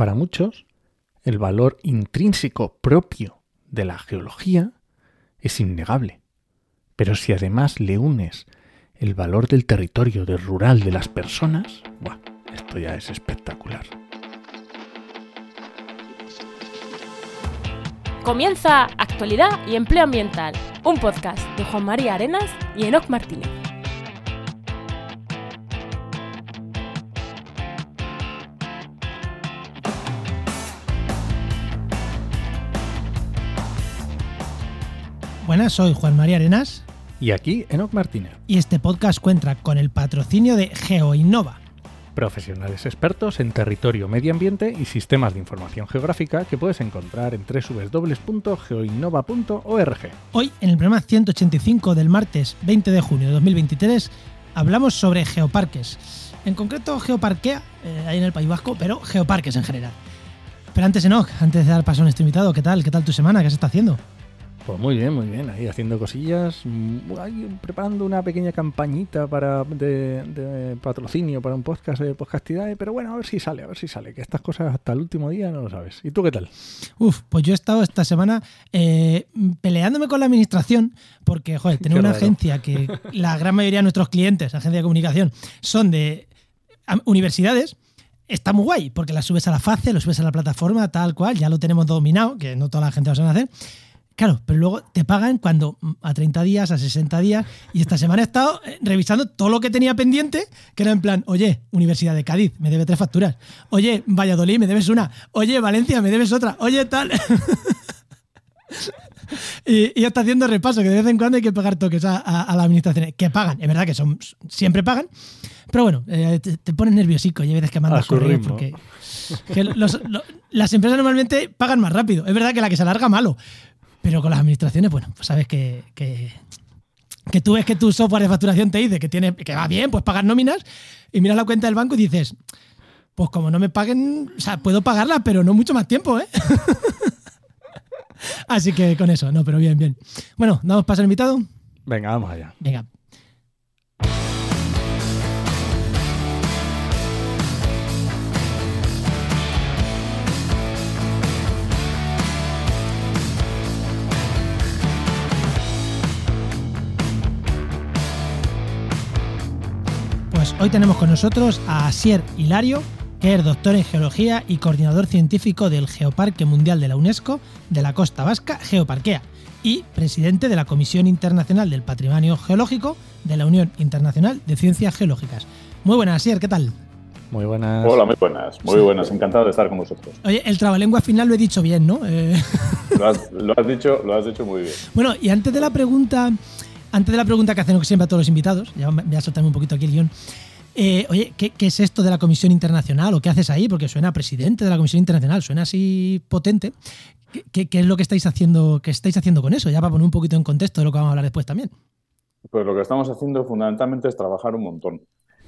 Para muchos, el valor intrínseco propio de la geología es innegable. Pero si además le unes el valor del territorio, del rural, de las personas, ¡buah! esto ya es espectacular. Comienza Actualidad y Empleo Ambiental, un podcast de Juan María Arenas y Enoc Martínez. Buenas, soy Juan María Arenas Y aquí Enoc Martínez, y este podcast cuenta con el patrocinio de GeoInnova. profesionales expertos en territorio, medio ambiente y sistemas de información geográfica que puedes encontrar en www.geoinnova.org. Hoy, en el programa 185 del martes 20 de junio de 2023, hablamos sobre geoparques. En concreto, geoparquea, eh, ahí en el País Vasco, pero geoparques en general. Pero antes, Enoch, antes de dar paso a nuestro invitado, ¿qué tal? ¿Qué tal tu semana? ¿Qué se está haciendo? Pues muy bien, muy bien, ahí haciendo cosillas, mm, ahí preparando una pequeña campañita para de, de patrocinio para un podcast de podcastidad, pero bueno, a ver si sale, a ver si sale, que estas cosas hasta el último día no lo sabes. ¿Y tú qué tal? Uf, pues yo he estado esta semana eh, peleándome con la administración porque, joder, tener una agencia que la gran mayoría de nuestros clientes, agencia de comunicación, son de universidades, está muy guay porque la subes a la FACE, lo subes a la plataforma, tal cual, ya lo tenemos dominado, que no toda la gente lo sabe hacer. Claro, pero luego te pagan cuando mm, a 30 días, a 60 días, y esta semana he estado eh, revisando todo lo que tenía pendiente, que era en plan, oye, Universidad de Cádiz, me debe tres facturas, oye, Valladolid, me debes una, oye, Valencia, me debes otra, oye, tal. y, y está haciendo repaso, que de vez en cuando hay que pagar toques a, a, a las administraciones, que pagan, es verdad que son siempre pagan, pero bueno, eh, te, te pones nerviosico y hay veces que mandas A su correos porque que los- lo- las empresas normalmente pagan más rápido. Es verdad que la que se alarga, malo. Pero con las administraciones, bueno, pues sabes que, que, que tú ves que tu software de facturación te dice que, tiene, que va bien, pues pagas nóminas y miras la cuenta del banco y dices, pues como no me paguen, o sea, puedo pagarla, pero no mucho más tiempo, ¿eh? Así que con eso, no, pero bien, bien. Bueno, ¿damos paso al invitado? Venga, vamos allá. Venga. Hoy tenemos con nosotros a Asier Hilario, que es doctor en geología y coordinador científico del Geoparque Mundial de la UNESCO de la Costa Vasca, Geoparquea, y presidente de la Comisión Internacional del Patrimonio Geológico de la Unión Internacional de Ciencias Geológicas. Muy buenas, Asier, ¿qué tal? Muy buenas. Hola, muy buenas, muy Sí. buenas, encantado de estar con vosotros. Oye, el trabalengua final lo he dicho bien, ¿no? Eh, Lo has, lo has dicho, lo has dicho muy bien. Bueno, y antes de la pregunta, antes de la pregunta que hacemos siempre a todos los invitados, ya voy a soltarme un poquito aquí el guion. Eh, oye, ¿qué, qué es esto de la Comisión Internacional o qué haces ahí? Porque suena presidente de la Comisión Internacional, suena así potente. ¿Qué, qué- qué es lo que estáis haciendo, qué estáis haciendo con eso? Ya para poner un poquito en contexto de lo que vamos a hablar después también. Pues lo que estamos haciendo fundamentalmente es trabajar un montón,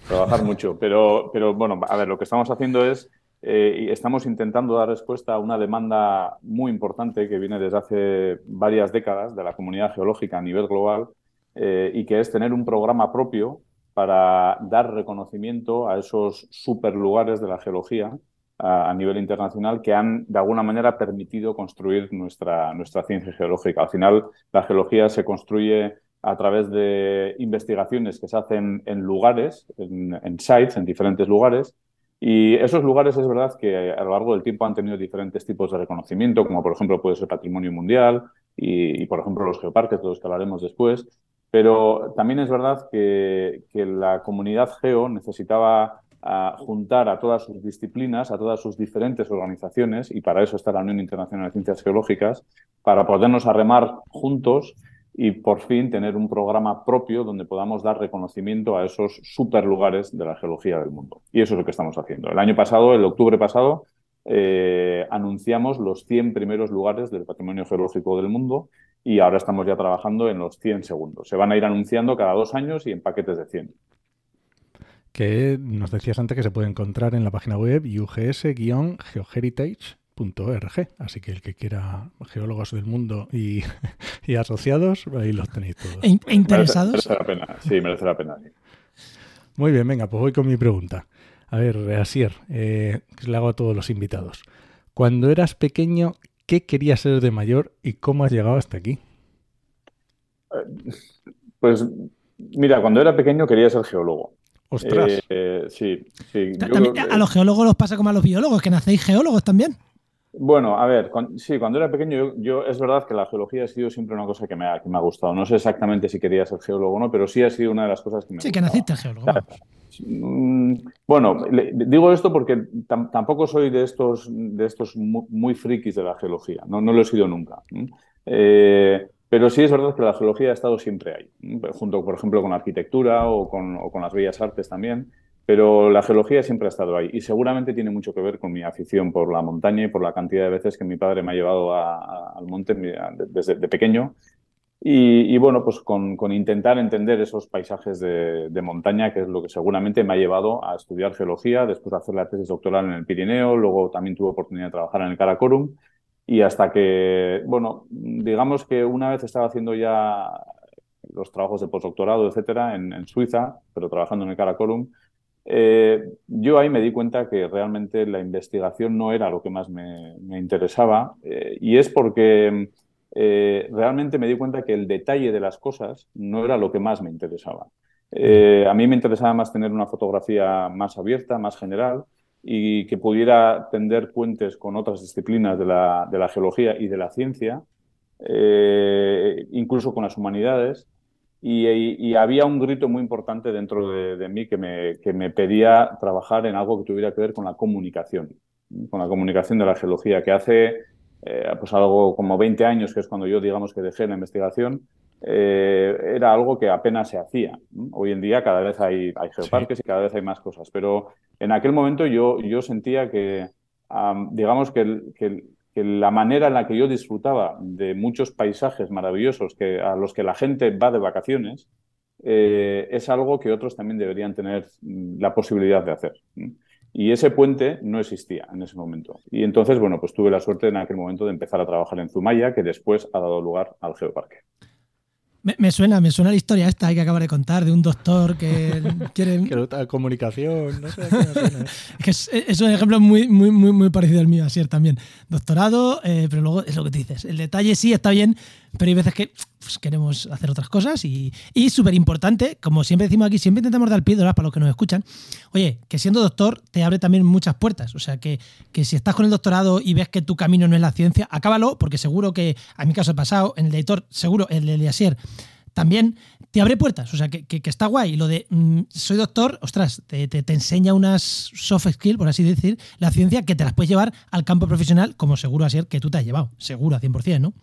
trabajar mucho. Pero, pero bueno, a ver, lo que estamos haciendo es, eh, y estamos intentando dar respuesta a una demanda muy importante que viene desde hace varias décadas de la comunidad geológica a nivel global eh, y que es tener un programa propio para dar reconocimiento a esos superlugares de la geología a, nivel internacional que han de alguna manera permitido construir nuestra, nuestra ciencia geológica. Al final, la geología se construye a través de investigaciones que se hacen en lugares, en, en sites, en diferentes lugares. Y esos lugares es verdad que a lo largo del tiempo han tenido diferentes tipos de reconocimiento, como por ejemplo puede ser patrimonio mundial y, y, por ejemplo los geoparques, de los que hablaremos después. Pero también es verdad que, la comunidad geo necesitaba a juntar a todas sus disciplinas, a todas sus diferentes organizaciones, y para eso está la Unión Internacional de Ciencias Geológicas, para podernos arremar juntos y por fin tener un programa propio donde podamos dar reconocimiento a esos superlugares de la geología del mundo. Y eso es lo que estamos haciendo. El año pasado, el octubre pasado, eh, anunciamos los 100 primeros lugares del patrimonio geológico del mundo y ahora estamos ya trabajando en los 100 segundos. Se van a ir anunciando cada dos años y en paquetes de 100 que nos decías antes que se puede encontrar en la página web ugs-geoheritage.org. Así que el que quiera geólogos del mundo y, y asociados, ahí los tenéis todos. E, e interesados. Merece, merece la pena, sí, merece la pena. Muy bien, venga, pues voy con mi pregunta. A ver, Asier, eh, le hago a todos los invitados. Cuando eras pequeño, ¿qué querías ser de mayor y cómo has llegado hasta aquí? Pues mira, cuando era pequeño quería ser geólogo. Ostras. Eh, sí, sí. Yo a los geólogos los pasa como a los biólogos, que nacéis geólogos también. Bueno, a ver, sí, cuando era pequeño yo, yo- es verdad que la geología ha sido siempre una cosa que me ha, que me ha gustado. No sé exactamente si quería ser geólogo o no, pero sí ha sido una de las cosas que me Sí, que gustaba. naciste geólogo. Mm, Bueno, le- digo esto porque tam- tampoco soy de estos, de estos mu- muy, frikis de la geología, no, no lo he sido nunca. Eh, pero sí es verdad que la geología ha estado siempre ahí, junto, por ejemplo, con la arquitectura o con, o con las bellas artes también, pero la geología siempre ha estado ahí y seguramente tiene mucho que ver con mi afición por la montaña y por la cantidad de veces que mi padre me ha llevado a- a- al monte desde de pequeño. Y, y bueno, pues con, con intentar entender esos paisajes de, de montaña, que es lo que seguramente me ha llevado a estudiar geología, después de hacer la tesis doctoral en el Pirineo, luego también tuve oportunidad de trabajar en el Karakorum, y hasta que, bueno, digamos que una vez estaba haciendo ya los trabajos de postdoctorado, etcétera, en, en Suiza, pero trabajando en el Karakorum, eh, yo ahí me di cuenta que realmente la investigación no era lo que más me, interesaba, eh, y es porque eh, realmente me di cuenta que el detalle de las cosas no era lo que más me interesaba. A mí me interesaba más tener una fotografía más abierta, más general, y que pudiera tender puentes con otras disciplinas de la, de la geología y de la ciencia, incluso con las humanidades. Y, y- y había un grito muy importante dentro de, de mí que me, que me pedía trabajar en algo que tuviera que ver con la comunicación, con la comunicación de la geología, que hace eh, pues algo como 20 años, que es cuando yo digamos que dejé la investigación, eh, era algo que apenas se hacía. Hoy en día cada vez hay, hay geoparques y cada vez hay más cosas, pero en aquel momento yo, yo sentía que, am, digamos que, el- que el- que la manera en la que yo disfrutaba de muchos paisajes maravillosos que, a los que la gente va de vacaciones, eh, es algo que otros también deberían tener mm, la posibilidad de hacer. Y ese puente no existía en ese momento. Y entonces, bueno, pues tuve la suerte en aquel momento de empezar a trabajar en Zumaya, que después ha dado lugar al Geoparque. Me, me suena, me suena la historia esta que acabas de contar de un doctor que quiere. Que comunicación, no sé. qué es, es un ejemplo muy, muy, muy, muy parecido al mío, Asier, también. Doctorado, eh, pero luego es lo que tú dices. El detalle sí está bien, pero hay veces que pues, queremos hacer otras cosas y, súper importante, como siempre decimos aquí, siempre intentamos dar píldoras para los que nos escuchan. Oye, que siendo doctor te abre también muchas puertas. O sea, que, que si estás con el doctorado y ves que tu camino no es la ciencia, acábalo, porque seguro que, a mi caso he pasado, en el editor, seguro, el de Asier, también te abre puertas. O sea, que, que- está guay. Y lo de mm, soy doctor, ostras, te, te- te enseña unas soft skills, por así decir, la ciencia que te las puedes llevar al campo profesional, como seguro Asier que tú te has llevado. Seguro, 100%, ¿no?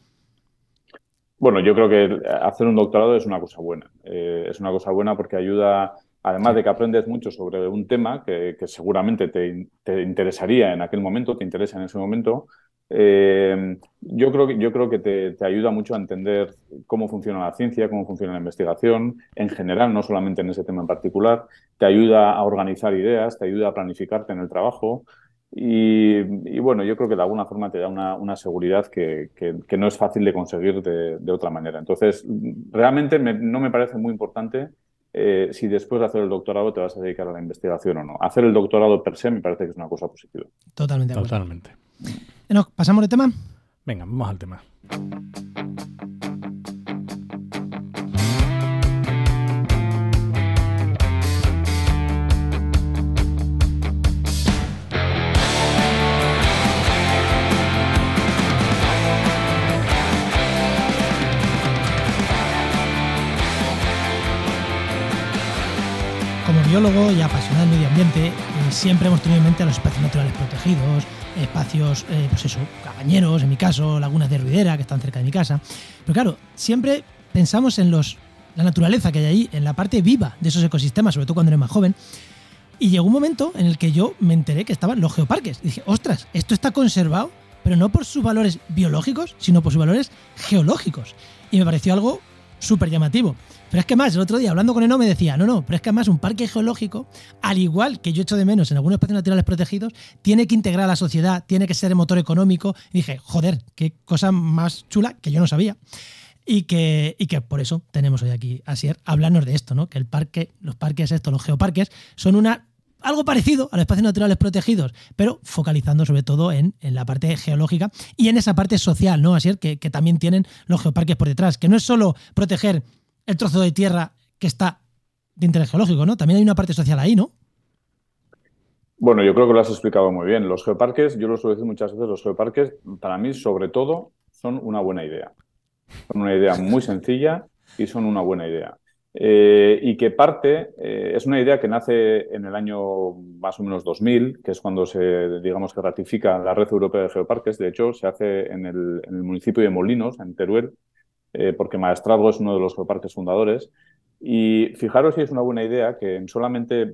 Bueno, yo creo que hacer un doctorado es una cosa buena. Eh, es una cosa buena porque ayuda, además de que aprendes mucho sobre un tema que, seguramente te, te interesaría en aquel momento, te interesa en ese momento, eh, yo creo que, yo creo que te, te ayuda mucho a entender cómo funciona la ciencia, cómo funciona la investigación en general, no solamente en ese tema en particular. Te ayuda a organizar ideas, te ayuda a planificarte en el trabajo. Y, y bueno, yo creo que de alguna forma te da una, una seguridad que, que- que no es fácil de conseguir de, de otra manera. Entonces, realmente me- no me parece muy importante eh, si después de hacer el doctorado te vas a dedicar a la investigación o no. Hacer el doctorado per se me parece que es una cosa positiva. Totalmente. Totalmente. Enoch, ¿pasamos de tema? Venga, vamos al tema. Y apasionado del medio ambiente, eh, siempre hemos tenido en mente a los espacios naturales protegidos, espacios, eh, pues eso, cabañeros, en mi caso, lagunas de ruidera que están cerca de mi casa. Pero claro, siempre pensamos en los, la naturaleza que hay ahí, en la parte viva de esos ecosistemas, sobre todo cuando eres más joven. Y llegó un momento en el que yo me enteré que estaban los geoparques. Y dije, ostras, esto está conservado, pero no por sus valores biológicos, sino por sus valores geológicos. Y me pareció algo súper llamativo. Pero es que más, el otro día hablando con Eno me decía, no, no, pero es que además un parque geológico, al igual que yo echo de menos en algunos espacios naturales protegidos, tiene que integrar a la sociedad, tiene que ser el motor económico. Dije, joder, qué cosa más chula que yo no sabía. Y que, y que por eso tenemos hoy aquí a Sier hablarnos de esto, ¿no? Que el parque, los parques estos, los geoparques, son una algo parecido a los espacios naturales protegidos, pero focalizando sobre todo en, la parte geológica y en esa parte social, ¿no? Así que, que también tienen los geoparques por detrás, que no es solo proteger el trozo de tierra que está de interés geológico, ¿no? También hay una parte social ahí, ¿no? Bueno, yo creo que lo has explicado muy bien. Los geoparques, yo lo suelo decir muchas veces, los geoparques, para mí, sobre todo, son una buena idea. Son una idea muy sencilla y son una buena idea. Eh, y que parte, eh, es una idea que nace en el año más o menos 2000, que es cuando se, digamos, que ratifica la Red Europea de Geoparques. De hecho, se hace en el, municipio de Molinos, en Teruel, eh, porque Maestrazgo es uno de los geoparques fundadores. Y fijaros si es una buena idea que en solamente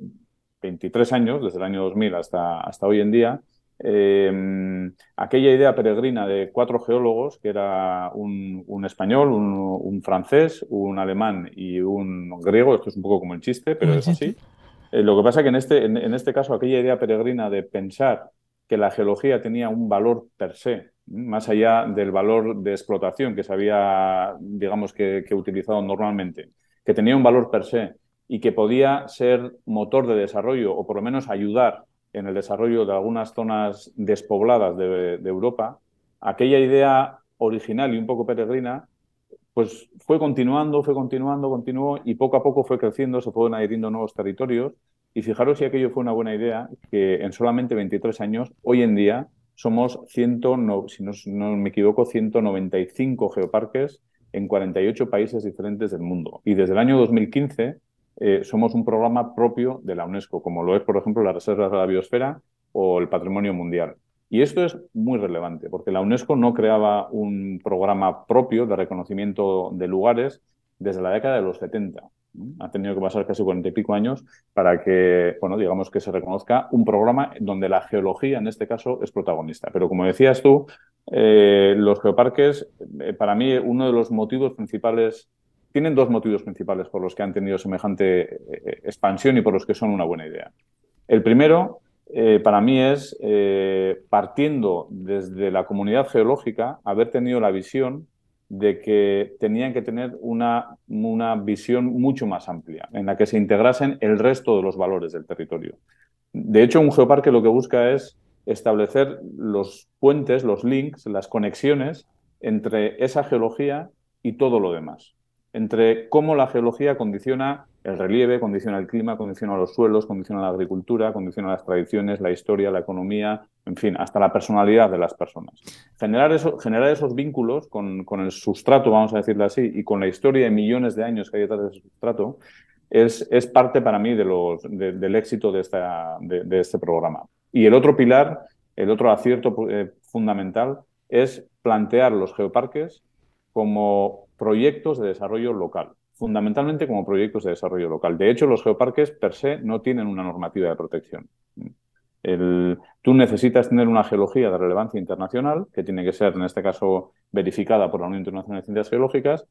23 años, desde el año 2000 hasta, hasta hoy en día, Em, aquella idea peregrina de cuatro geólogos, que era un, español, un, francés, un alemán y un griego, esto es un poco como el chiste, pero es así. Eh, lo que pasa es que en este, en, este caso aquella idea peregrina de pensar que la geología tenía un valor per se, más allá del valor de explotación que se había, digamos, que, utilizado normalmente, que tenía un valor per se y que podía ser motor de desarrollo o por lo menos ayudar en el desarrollo de algunas zonas despobladas de, Europa, aquella idea original y un poco peregrina, pues fue continuando, fue continuando, continuó y poco a poco fue creciendo, se fueron adhiriendo nuevos territorios. Y fijaros si aquello fue una buena idea, que en solamente 23 años, hoy en día, somos, 100, si no, no me equivoco, 195 geoparques en 48 países diferentes del mundo. Y desde el año 2015 eh, somos un programa propio de la UNESCO, como lo es, por ejemplo, la Reserva de la Biosfera o el Patrimonio Mundial. Y esto es muy relevante, porque la UNESCO no creaba un programa propio de reconocimiento de lugares desde la década de los 70. Ha tenido que pasar casi cuarenta y pico años para que, bueno, digamos que se reconozca un programa donde la geología, en este caso, es protagonista. Pero como decías tú, eh, los geoparques, eh, para mí, uno de los motivos principales tienen dos motivos principales por los que han tenido semejante eh, expansión y por los que son una buena idea. El primero, para mí, es partiendo desde la comunidad geológica, haber tenido la visión de que tenían que tener una, una visión mucho más amplia, en la que se integrasen el resto de los valores del territorio. De hecho, un geoparque lo que busca es establecer los puentes, los links, las conexiones entre esa geología y todo lo demás entre cómo la geología condiciona el relieve, condiciona el clima, condiciona los suelos, condiciona la agricultura, condiciona las tradiciones, la historia, la economía, en fin, hasta la personalidad de las personas. Generar, eso, generar esos vínculos con, el sustrato, vamos a decirlo así, y con la historia de millones de años que hay detrás de ese sustrato, es, parte para mí del éxito de, este programa. Y el otro pilar, el otro acierto eh, fundamental, es plantear los geoparques como proyectos de desarrollo local, fundamentalmente como proyectos de desarrollo local. De hecho, los geoparques per se no tienen una normativa de protección. tú necesitas tener una geología de relevancia internacional, que tiene que ser, en este caso, verificada por la Unión Internacional de Ciencias Geológicas,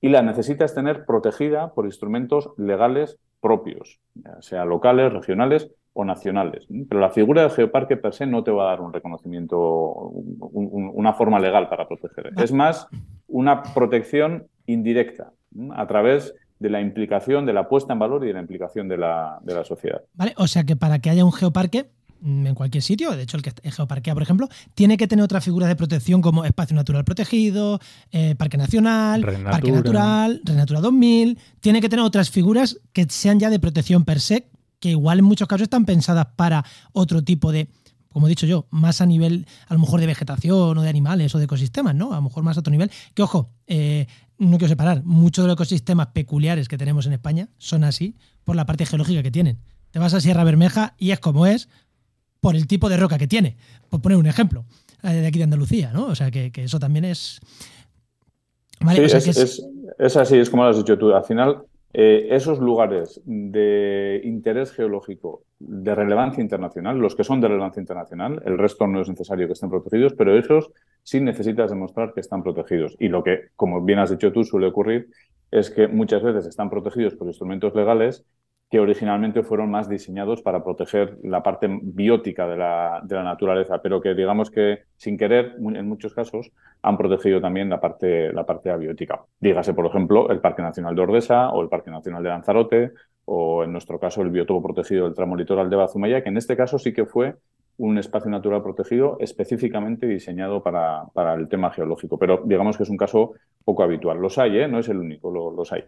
y la necesitas tener protegida por instrumentos legales propios, sea locales, regionales o nacionales. Pero la figura del geoparque per se no te va a dar un reconocimiento, una forma legal para proteger. Es más una protección indirecta a través de la implicación, de la puesta en valor y de la implicación de la, de la sociedad. Vale, o sea que para que haya un geoparque mm, en cualquier sitio, de hecho el que es geoparquea, por ejemplo, tiene que tener otras figuras de protección como espacio natural protegido, eh, parque nacional, parque natural, Renatura 2000, tiene que tener otras figuras que sean ya de protección per se, que igual en muchos casos están pensadas para otro tipo de, como he dicho yo, más a nivel a lo mejor de vegetación o de animales o de ecosistemas, ¿no? A lo mejor más a otro nivel. Que ojo, eh, no quiero separar, muchos de los ecosistemas peculiares que tenemos en España son así por la parte geológica que tienen. Te vas a Sierra Bermeja y es como es por el tipo de roca que tiene. Por poner un ejemplo, de aquí de Andalucía, ¿no? O sea que, eso también es... Vale, es, es, así, es como lo has dicho tú. Al final, eh, esos lugares de interés geológico de relevancia internacional, los que son de relevancia internacional, el resto no es necesario que estén protegidos, pero esos sí necesitas demostrar que están protegidos. Y lo que, como bien has dicho tú, suele ocurrir es que muchas veces están protegidos por instrumentos legales que originalmente fueron más diseñados para proteger la parte biótica de la, de la, naturaleza, pero que digamos que sin querer, en muchos casos, han protegido también la parte, la parte abiótica. Dígase, por ejemplo, el Parque Nacional de Ordesa o el Parque Nacional de Lanzarote o en nuestro caso el biotopo protegido del tramo litoral de Bazumaya, que en este caso sí que fue un espacio natural protegido específicamente diseñado para, para, el tema geológico. Pero digamos que es un caso poco habitual. Los hay, ¿eh? no es el único, los hay.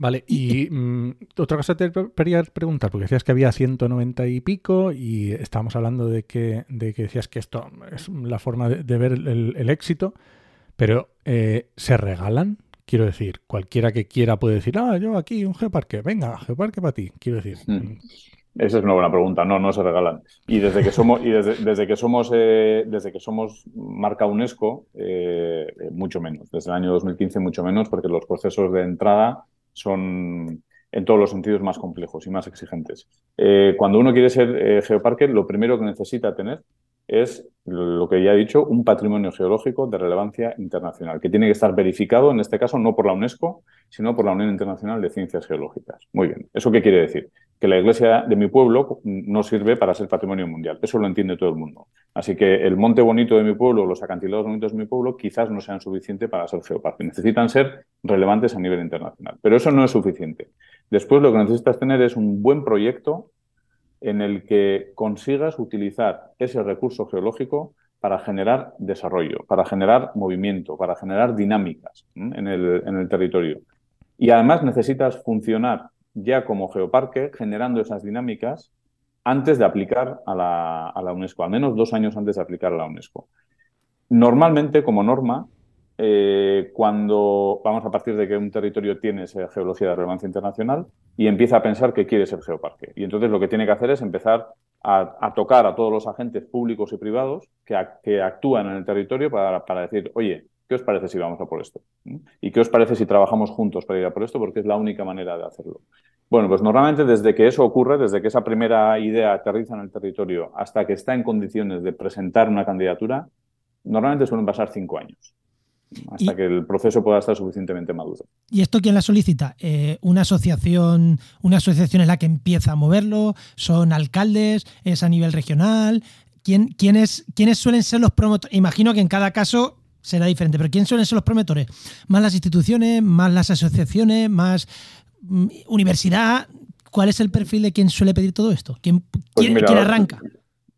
Vale, y mm, otra cosa te quería preguntar, porque decías que había 190 y pico y estábamos hablando de que, de que decías que esto es la forma de, ver el, éxito, pero eh, ¿se regalan? Quiero decir, cualquiera que quiera puede decir, ah, yo aquí un geoparque, venga, geoparque para ti. Quiero decir, mm. Esa es una buena pregunta. No, no se regalan. Y desde que somos, y desde, que somos, eh, desde que somos marca UNESCO, eh, mucho menos. Desde el año 2015 mucho menos, porque los procesos de entrada son en todos los sentidos más complejos y más exigentes. Eh, cuando uno quiere ser geoparque, lo primero que necesita tener es lo que ya he dicho, un patrimonio geológico de relevancia internacional, que tiene que estar verificado, en este caso, no por la UNESCO, sino por la Unión Internacional de Ciencias Geológicas. Muy bien. ¿Eso qué quiere decir? Que la iglesia de mi pueblo no sirve para ser patrimonio mundial. Eso lo entiende todo el mundo. Así que el monte bonito de mi pueblo, los acantilados bonitos de mi pueblo, quizás no sean suficientes para ser geoparque. Necesitan ser relevantes a nivel internacional. Pero eso no es suficiente. Después lo que necesitas tener es un buen proyecto en el que consigas utilizar ese recurso geológico para generar desarrollo, para generar movimiento, para generar dinámicas en el, territorio. Y además necesitas funcionar ya como geoparque generando esas dinámicas antes de aplicar a la, a la, UNESCO, al menos dos años antes de aplicar a la UNESCO. Normalmente, como norma, eh, cuando vamos a partir de que un territorio tiene esa geología de relevancia internacional y empieza a pensar que quiere ser geoparque. Y entonces lo que tiene que hacer es empezar a, tocar a todos los agentes públicos y privados que, actúan en el territorio para, decir, oye, ¿qué os parece si vamos a por esto? ¿Mm? ¿Y qué os parece si trabajamos juntos para ir a por esto? Porque es la única manera de hacerlo. Bueno, pues normalmente desde que eso ocurre, desde que esa primera idea aterriza en el territorio hasta que está en condiciones de presentar una candidatura, normalmente suelen pasar cinco años hasta que el proceso pueda estar suficientemente maduro. ¿Y esto quién la solicita? Eh, ¿Una asociación una asociación es la que empieza a moverlo? ¿Son alcaldes? ¿Es a nivel regional? ¿Quién, quiénes, ¿Quiénes suelen ser los promotores? Imagino que en cada caso será diferente, pero ¿quiénes suelen ser los promotores? ¿Más las instituciones? ¿Más las asociaciones? ¿Más mm, universidad? ¿Cuál es el perfil de quien suele pedir todo esto? ¿Quién, pues ¿quién arranca?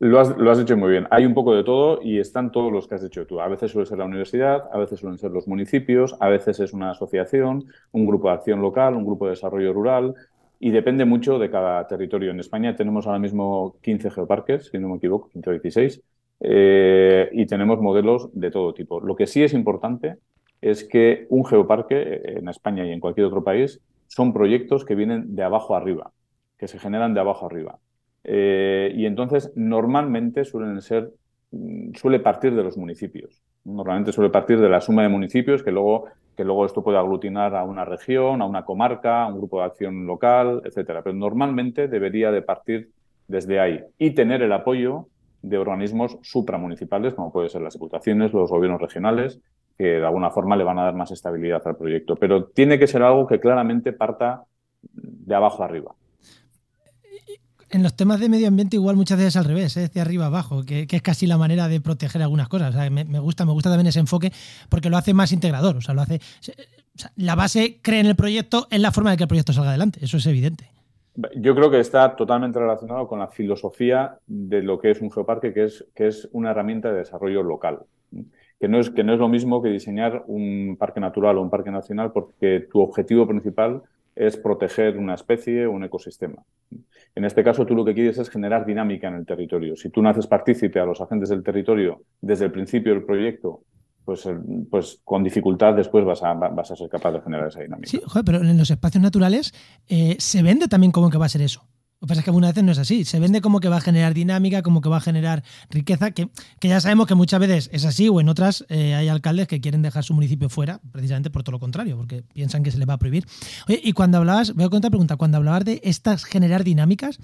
Lo has, lo has, hecho muy bien. Hay un poco de todo y están todos los que has hecho tú. A veces suele ser la universidad, a veces suelen ser los municipios, a veces es una asociación, un grupo de acción local, un grupo de desarrollo rural y depende mucho de cada territorio. En España tenemos ahora mismo 15 geoparques, si no me equivoco, 15 o 16, eh, y tenemos modelos de todo tipo. Lo que sí es importante es que un geoparque en España y en cualquier otro país son proyectos que vienen de abajo arriba, que se generan de abajo arriba. Eh, y entonces normalmente suelen ser, mm, suele partir de los municipios. Normalmente suele partir de la suma de municipios que luego, que luego esto puede aglutinar a una región, a una comarca, a un grupo de acción local, etcétera. Pero normalmente debería de partir desde ahí y tener el apoyo de organismos supramunicipales, como pueden ser las diputaciones, los gobiernos regionales, que de alguna forma le van a dar más estabilidad al proyecto. Pero tiene que ser algo que claramente parta de abajo arriba en los temas de medio ambiente igual muchas veces al revés, ¿eh? de arriba abajo, que, es casi la manera de proteger algunas cosas. me, gusta, me gusta también ese enfoque porque lo hace más integrador. O sea, lo hace. la base cree en el proyecto es la forma de que el proyecto salga adelante. Eso es evidente. Yo creo que está totalmente relacionado con la filosofía de lo que es un geoparque, que es, que es una herramienta de desarrollo local. Que no, es, que no es lo mismo que diseñar un parque natural o un parque nacional, porque tu objetivo principal es proteger una especie o un ecosistema. En este caso, tú lo que quieres es generar dinámica en el territorio. Si tú no haces partícipe a los agentes del territorio desde el principio del proyecto, pues, eh, pues con dificultad después vas a, vas a ser capaz de generar esa dinámica. Sí, pero en los espacios naturales eh, se vende también como que va a ser eso. Lo que pasa es que algunas veces no es así. Se vende como que va a generar dinámica, como que va a generar riqueza, que, ya sabemos que muchas veces es así, o en otras eh, hay alcaldes que quieren dejar su municipio fuera, precisamente por todo lo contrario, porque piensan que se les va a prohibir. Oye, y cuando hablabas, voy a contar pregunta, cuando hablabas de estas generar dinámicas,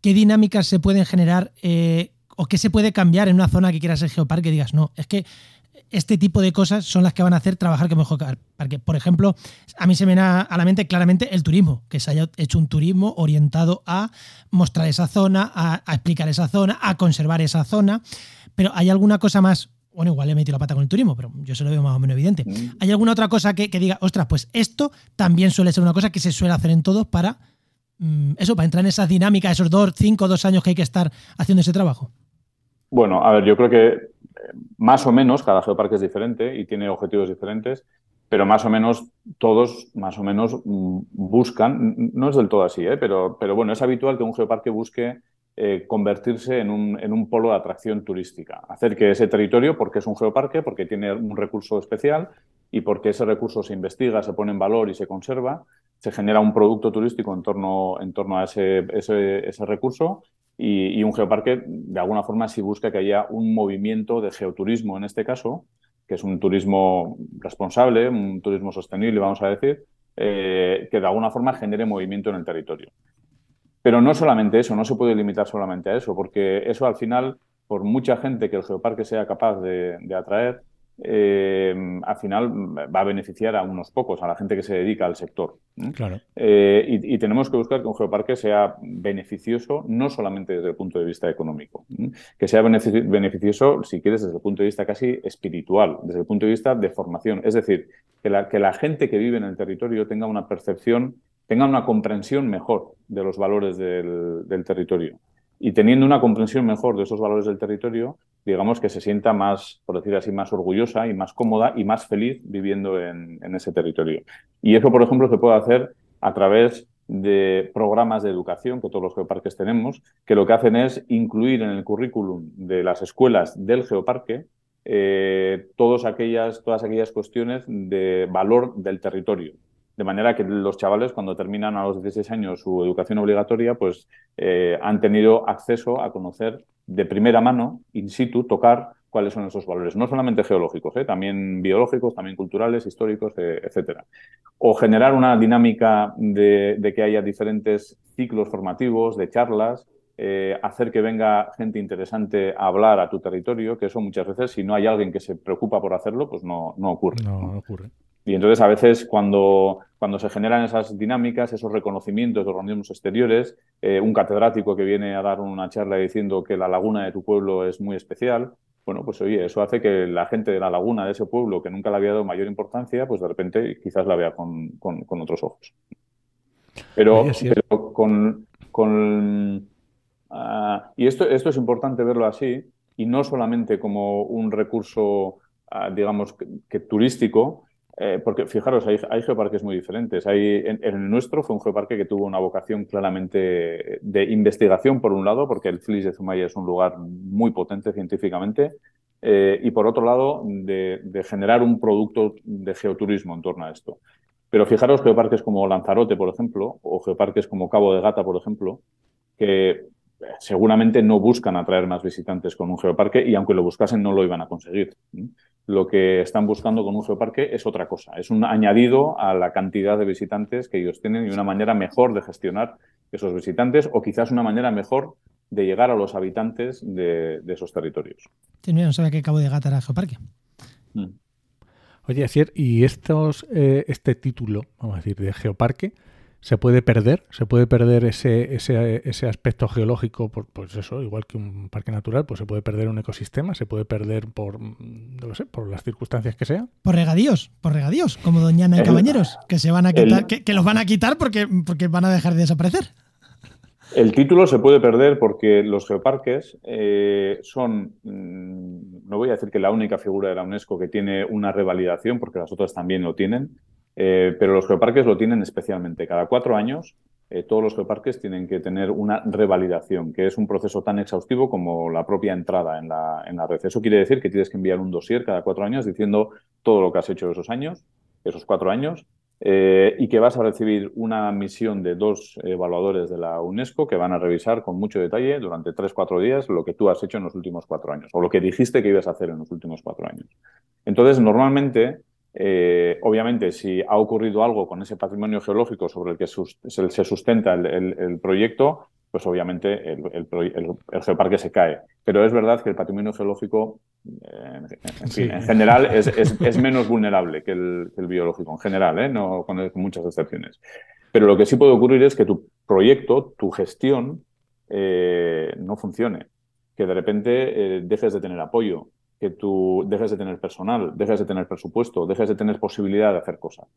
¿qué dinámicas se pueden generar eh, o qué se puede cambiar en una zona que quiera ser geoparque? Digas, no, es que este tipo de cosas son las que van a hacer trabajar que mejor. Porque, por ejemplo, a mí se me viene a la mente claramente el turismo, que se haya hecho un turismo orientado a mostrar esa zona, a, explicar esa zona, a conservar esa zona. Pero ¿hay alguna cosa más Bueno, igual he metido la pata con el turismo, pero yo se lo veo más o menos evidente. Mm. ¿Hay alguna otra cosa que, que diga, ostras, pues esto también suele ser una cosa que se suele hacer en todos para mm, eso, para entrar en esas dinámicas, esos dos, cinco, dos años que hay que estar haciendo ese trabajo? Bueno, a ver, yo creo que más o menos cada geoparque es diferente y tiene objetivos diferentes, pero más o menos todos, más o menos, mm, buscan, no es del todo así, ¿eh? pero, pero bueno, es habitual que un geoparque busque eh, convertirse en un, en un polo de atracción turística, hacer que ese territorio, porque es un geoparque, porque tiene un recurso especial y porque ese recurso se investiga, se pone en valor y se conserva, se genera un producto turístico en torno, en torno a ese, ese, ese recurso y, un geoparque, de alguna forma, sí busca que haya un movimiento de geoturismo, en este caso, que es un turismo responsable, un turismo sostenible, vamos a decir, eh, que de alguna forma genere movimiento en el territorio. Pero no solamente eso, no se puede limitar solamente a eso, porque eso al final, por mucha gente que el geoparque sea capaz de atraer, eh, al final va a beneficiar a unos pocos, a la gente que se dedica al sector. Claro. Eh, y, y, tenemos que buscar que un geoparque sea beneficioso, no solamente desde el punto de vista económico, que sea beneficioso, si quieres, desde el punto de vista casi espiritual, desde el punto de vista de formación. Es decir, que la, que la gente que vive en el territorio tenga una percepción, tenga una comprensión mejor de los valores del, del territorio y teniendo una comprensión mejor de esos valores del territorio, digamos que se sienta más, por decir así, más orgullosa y más cómoda y más feliz viviendo en, ese territorio. Y eso, por ejemplo, se puede hacer a través de programas de educación que todos los geoparques tenemos, que lo que hacen es incluir en el currículum de las escuelas del geoparque eh, todas, aquellas, todas aquellas cuestiones de valor del territorio, de manera que los chavales, cuando terminan a los 16 años su educación obligatoria, pues eh, han tenido acceso a conocer de primera mano, in situ, tocar cuáles son esos valores, no solamente geológicos, ¿eh? también biológicos, también culturales, históricos, eh, etcétera. O generar una dinámica de, de, que haya diferentes ciclos formativos, de charlas, hacer que venga gente interesante a hablar a tu territorio, que eso muchas veces, si no hay alguien que se preocupa por hacerlo, pues no, no ocurre. No, no ocurre. Y entonces a veces cuando, cuando se generan esas dinámicas, esos reconocimientos de organismos exteriores, eh, un catedrático que viene a dar una charla diciendo que la laguna de tu pueblo es muy especial, bueno, pues oye, eso hace que la gente de la laguna de ese pueblo, que nunca le había dado mayor importancia, pues de repente quizás la vea con, con, con otros ojos. Pero, oye, sí pero con... con uh, y esto, esto es importante verlo así, y no solamente como un recurso, uh, digamos, que, que turístico, eh, porque fijaros, hay, geoparques muy diferentes. En, el nuestro fue un geoparque que tuvo una vocación claramente de investigación, por un lado, porque el Flis de Zumaya es un lugar muy potente científicamente, eh, y por otro lado, de, de, generar un producto de geoturismo en torno a esto. Pero fijaros, geoparques como Lanzarote, por ejemplo, o geoparques como Cabo de Gata, por ejemplo, que seguramente no buscan atraer más visitantes con un geoparque y aunque lo buscasen no lo iban a conseguir. Lo que están buscando con un geoparque es otra cosa, es un añadido a la cantidad de visitantes que ellos tienen y una manera mejor de gestionar esos visitantes o quizás una manera mejor de llegar a los habitantes de, de esos territorios. Sí, no sabía que Cabo de Gata era geoparque. Mm. Oye, Asier, ¿y estos, eh, este título, vamos a decir, de geoparque, se puede perder, se puede perder ese, ese, ese aspecto geológico, por, pues eso, igual que un parque natural, pues se puede perder un ecosistema, se puede perder por, no lo sé, por las circunstancias que sea. Por regadíos, por regadíos, como Doñana y el, Cabañeros, que se van a quitar, el, que, que, los van a quitar porque, porque van a dejar de desaparecer. El título se puede perder porque los geoparques eh, son, no voy a decir que la única figura de la UNESCO que tiene una revalidación, porque las otras también lo tienen, eh, pero los geoparques lo tienen especialmente. Cada cuatro años, eh, todos los geoparques tienen que tener una revalidación, que es un proceso tan exhaustivo como la propia entrada en la, en la red. Eso quiere decir que tienes que enviar un dossier cada cuatro años diciendo todo lo que has hecho esos años, esos cuatro años, eh, y que vas a recibir una misión de dos evaluadores de la UNESCO que van a revisar con mucho detalle durante tres, cuatro días lo que tú has hecho en los últimos cuatro años, o lo que dijiste que ibas a hacer en los últimos cuatro años. Entonces, normalmente eh, obviamente, si ha ocurrido algo con ese patrimonio geológico sobre el que se sustenta el, el, el proyecto, pues obviamente el, el, geoparque se cae. Pero es verdad que el patrimonio geológico, eh, en, fin, sí. en, general, es, es, es, menos vulnerable que el, biológico, en general, ¿eh? no con, con, muchas excepciones. Pero lo que sí puede ocurrir es que tu proyecto, tu gestión, eh, no funcione, que de repente dejes de tener apoyo, que tú dejes de tener personal, dejes de tener presupuesto, dejes de tener posibilidad de hacer cosas.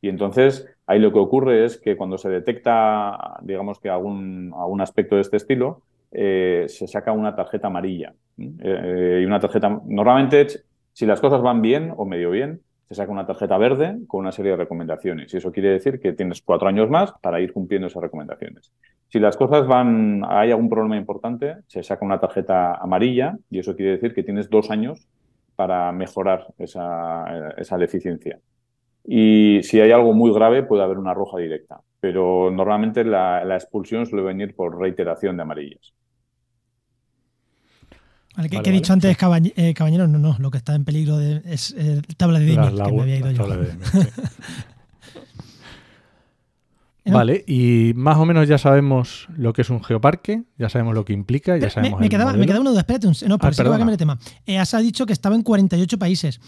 Y entonces ahí lo que ocurre es que cuando se detecta, digamos que algún, algún aspecto de este estilo, eh, se saca una tarjeta amarilla. Eh, y una tarjeta, normalmente, si las cosas van bien o medio bien, se saca una tarjeta verde con una serie de recomendaciones. Y eso quiere decir que tienes cuatro años más para ir cumpliendo esas recomendaciones. Si las cosas van, hay algún problema importante, se saca una tarjeta amarilla y eso quiere decir que tienes dos años para mejorar esa, esa deficiencia. Y si hay algo muy grave, puede haber una roja directa. Pero normalmente la, la expulsión suele venir por reiteración de amarillas. Vale, que, he dicho antes, eh, Cabañero, no, no, lo que está en peligro de, es eh, tabla de Dimic, que me había ido yo. Vale, y más o menos ya sabemos lo que es un geoparque, ya sabemos lo que implica, ya sabemos. Me, me, quedaba, me quedaba una duda, espérate, no, pero ah, cambiar el tema. Eh, has dicho que estaba en 48 países.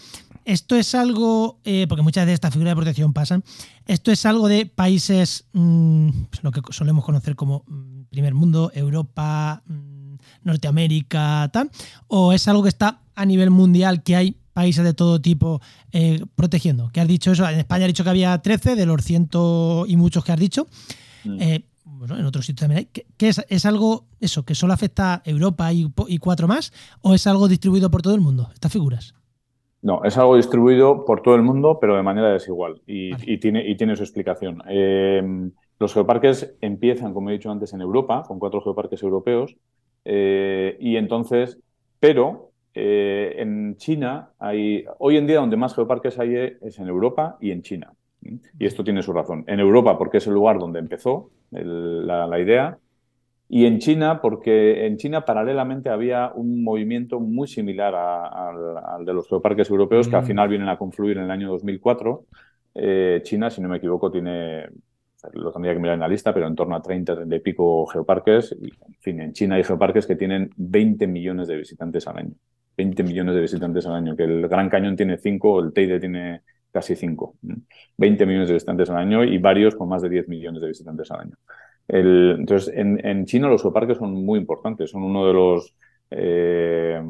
Esto es algo, eh, porque muchas de estas figuras de protección pasan, esto es algo de países, mm, pues lo que solemos conocer como mm, primer mundo, Europa. Mm, Norteamérica, tal, o es algo que está a nivel mundial, que hay países de todo tipo eh, protegiendo. Que has dicho eso, en España has dicho que había 13 de los cientos y muchos que has dicho. Mm. Eh, bueno, en otros sitios también hay. ¿Qué, es, es, algo, eso, que solo afecta a Europa y, cuatro más? ¿O es algo distribuido por todo el mundo, estas figuras? No, es algo distribuido por todo el mundo, pero de manera desigual. Y, tiene, y tiene su explicación. Eh, los geoparques empiezan, como he dicho antes, en Europa, con cuatro geoparques europeos, eh, y entonces, pero eh, en China hay, hoy en día donde más geoparques hay es en Europa y en China. Y esto tiene su razón. En Europa porque es el lugar donde empezó la, idea. Y en China porque en China paralelamente había un movimiento muy similar al de los geoparques europeos que al mm. final vienen a confluir en el año 2004. Eh, China, si no me equivoco, tiene lo tendría que mirar en la lista, pero en torno a 30, 30 y pico geoparques. Y, en fin, en China hay geoparques que tienen 20 millones de visitantes al año. 20 millones de visitantes al año, que el Gran Cañón tiene 5, el Teide tiene casi 5. 20 millones de visitantes al año y varios con más de 10 millones de visitantes al año. entonces, en, China los geoparques son muy importantes, son uno de los... Eh,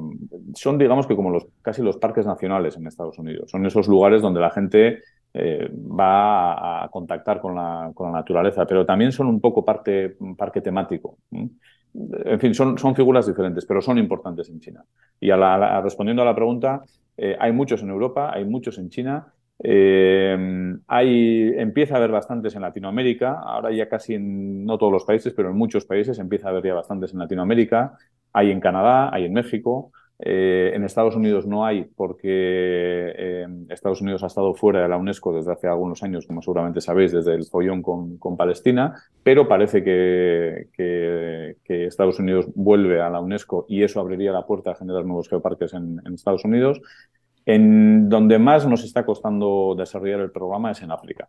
son, digamos que como los, casi los parques nacionales en Estados Unidos. Son esos lugares donde la gente eh, va a, contactar con la, con la, naturaleza, pero también son un poco parte, parque temático. En fin, son, son figuras diferentes, pero son importantes en China. Y respondiendo a la pregunta, eh, hay muchos en Europa, hay muchos en China. Hay, empieza a haber bastantes en Latinoamérica, ahora ya casi en no todos los países, pero en muchos países empieza a haber ya bastantes en Latinoamérica, hay en Canadá, hay en México, eh, en Estados Unidos no hay porque eh, Estados Unidos ha estado fuera de la UNESCO desde hace algunos años, como seguramente sabéis, desde el follón con, Palestina, pero parece que, Estados Unidos vuelve a la UNESCO y eso abriría la puerta a generar nuevos geoparques en, Estados Unidos. En donde más nos está costando desarrollar el programa es en África.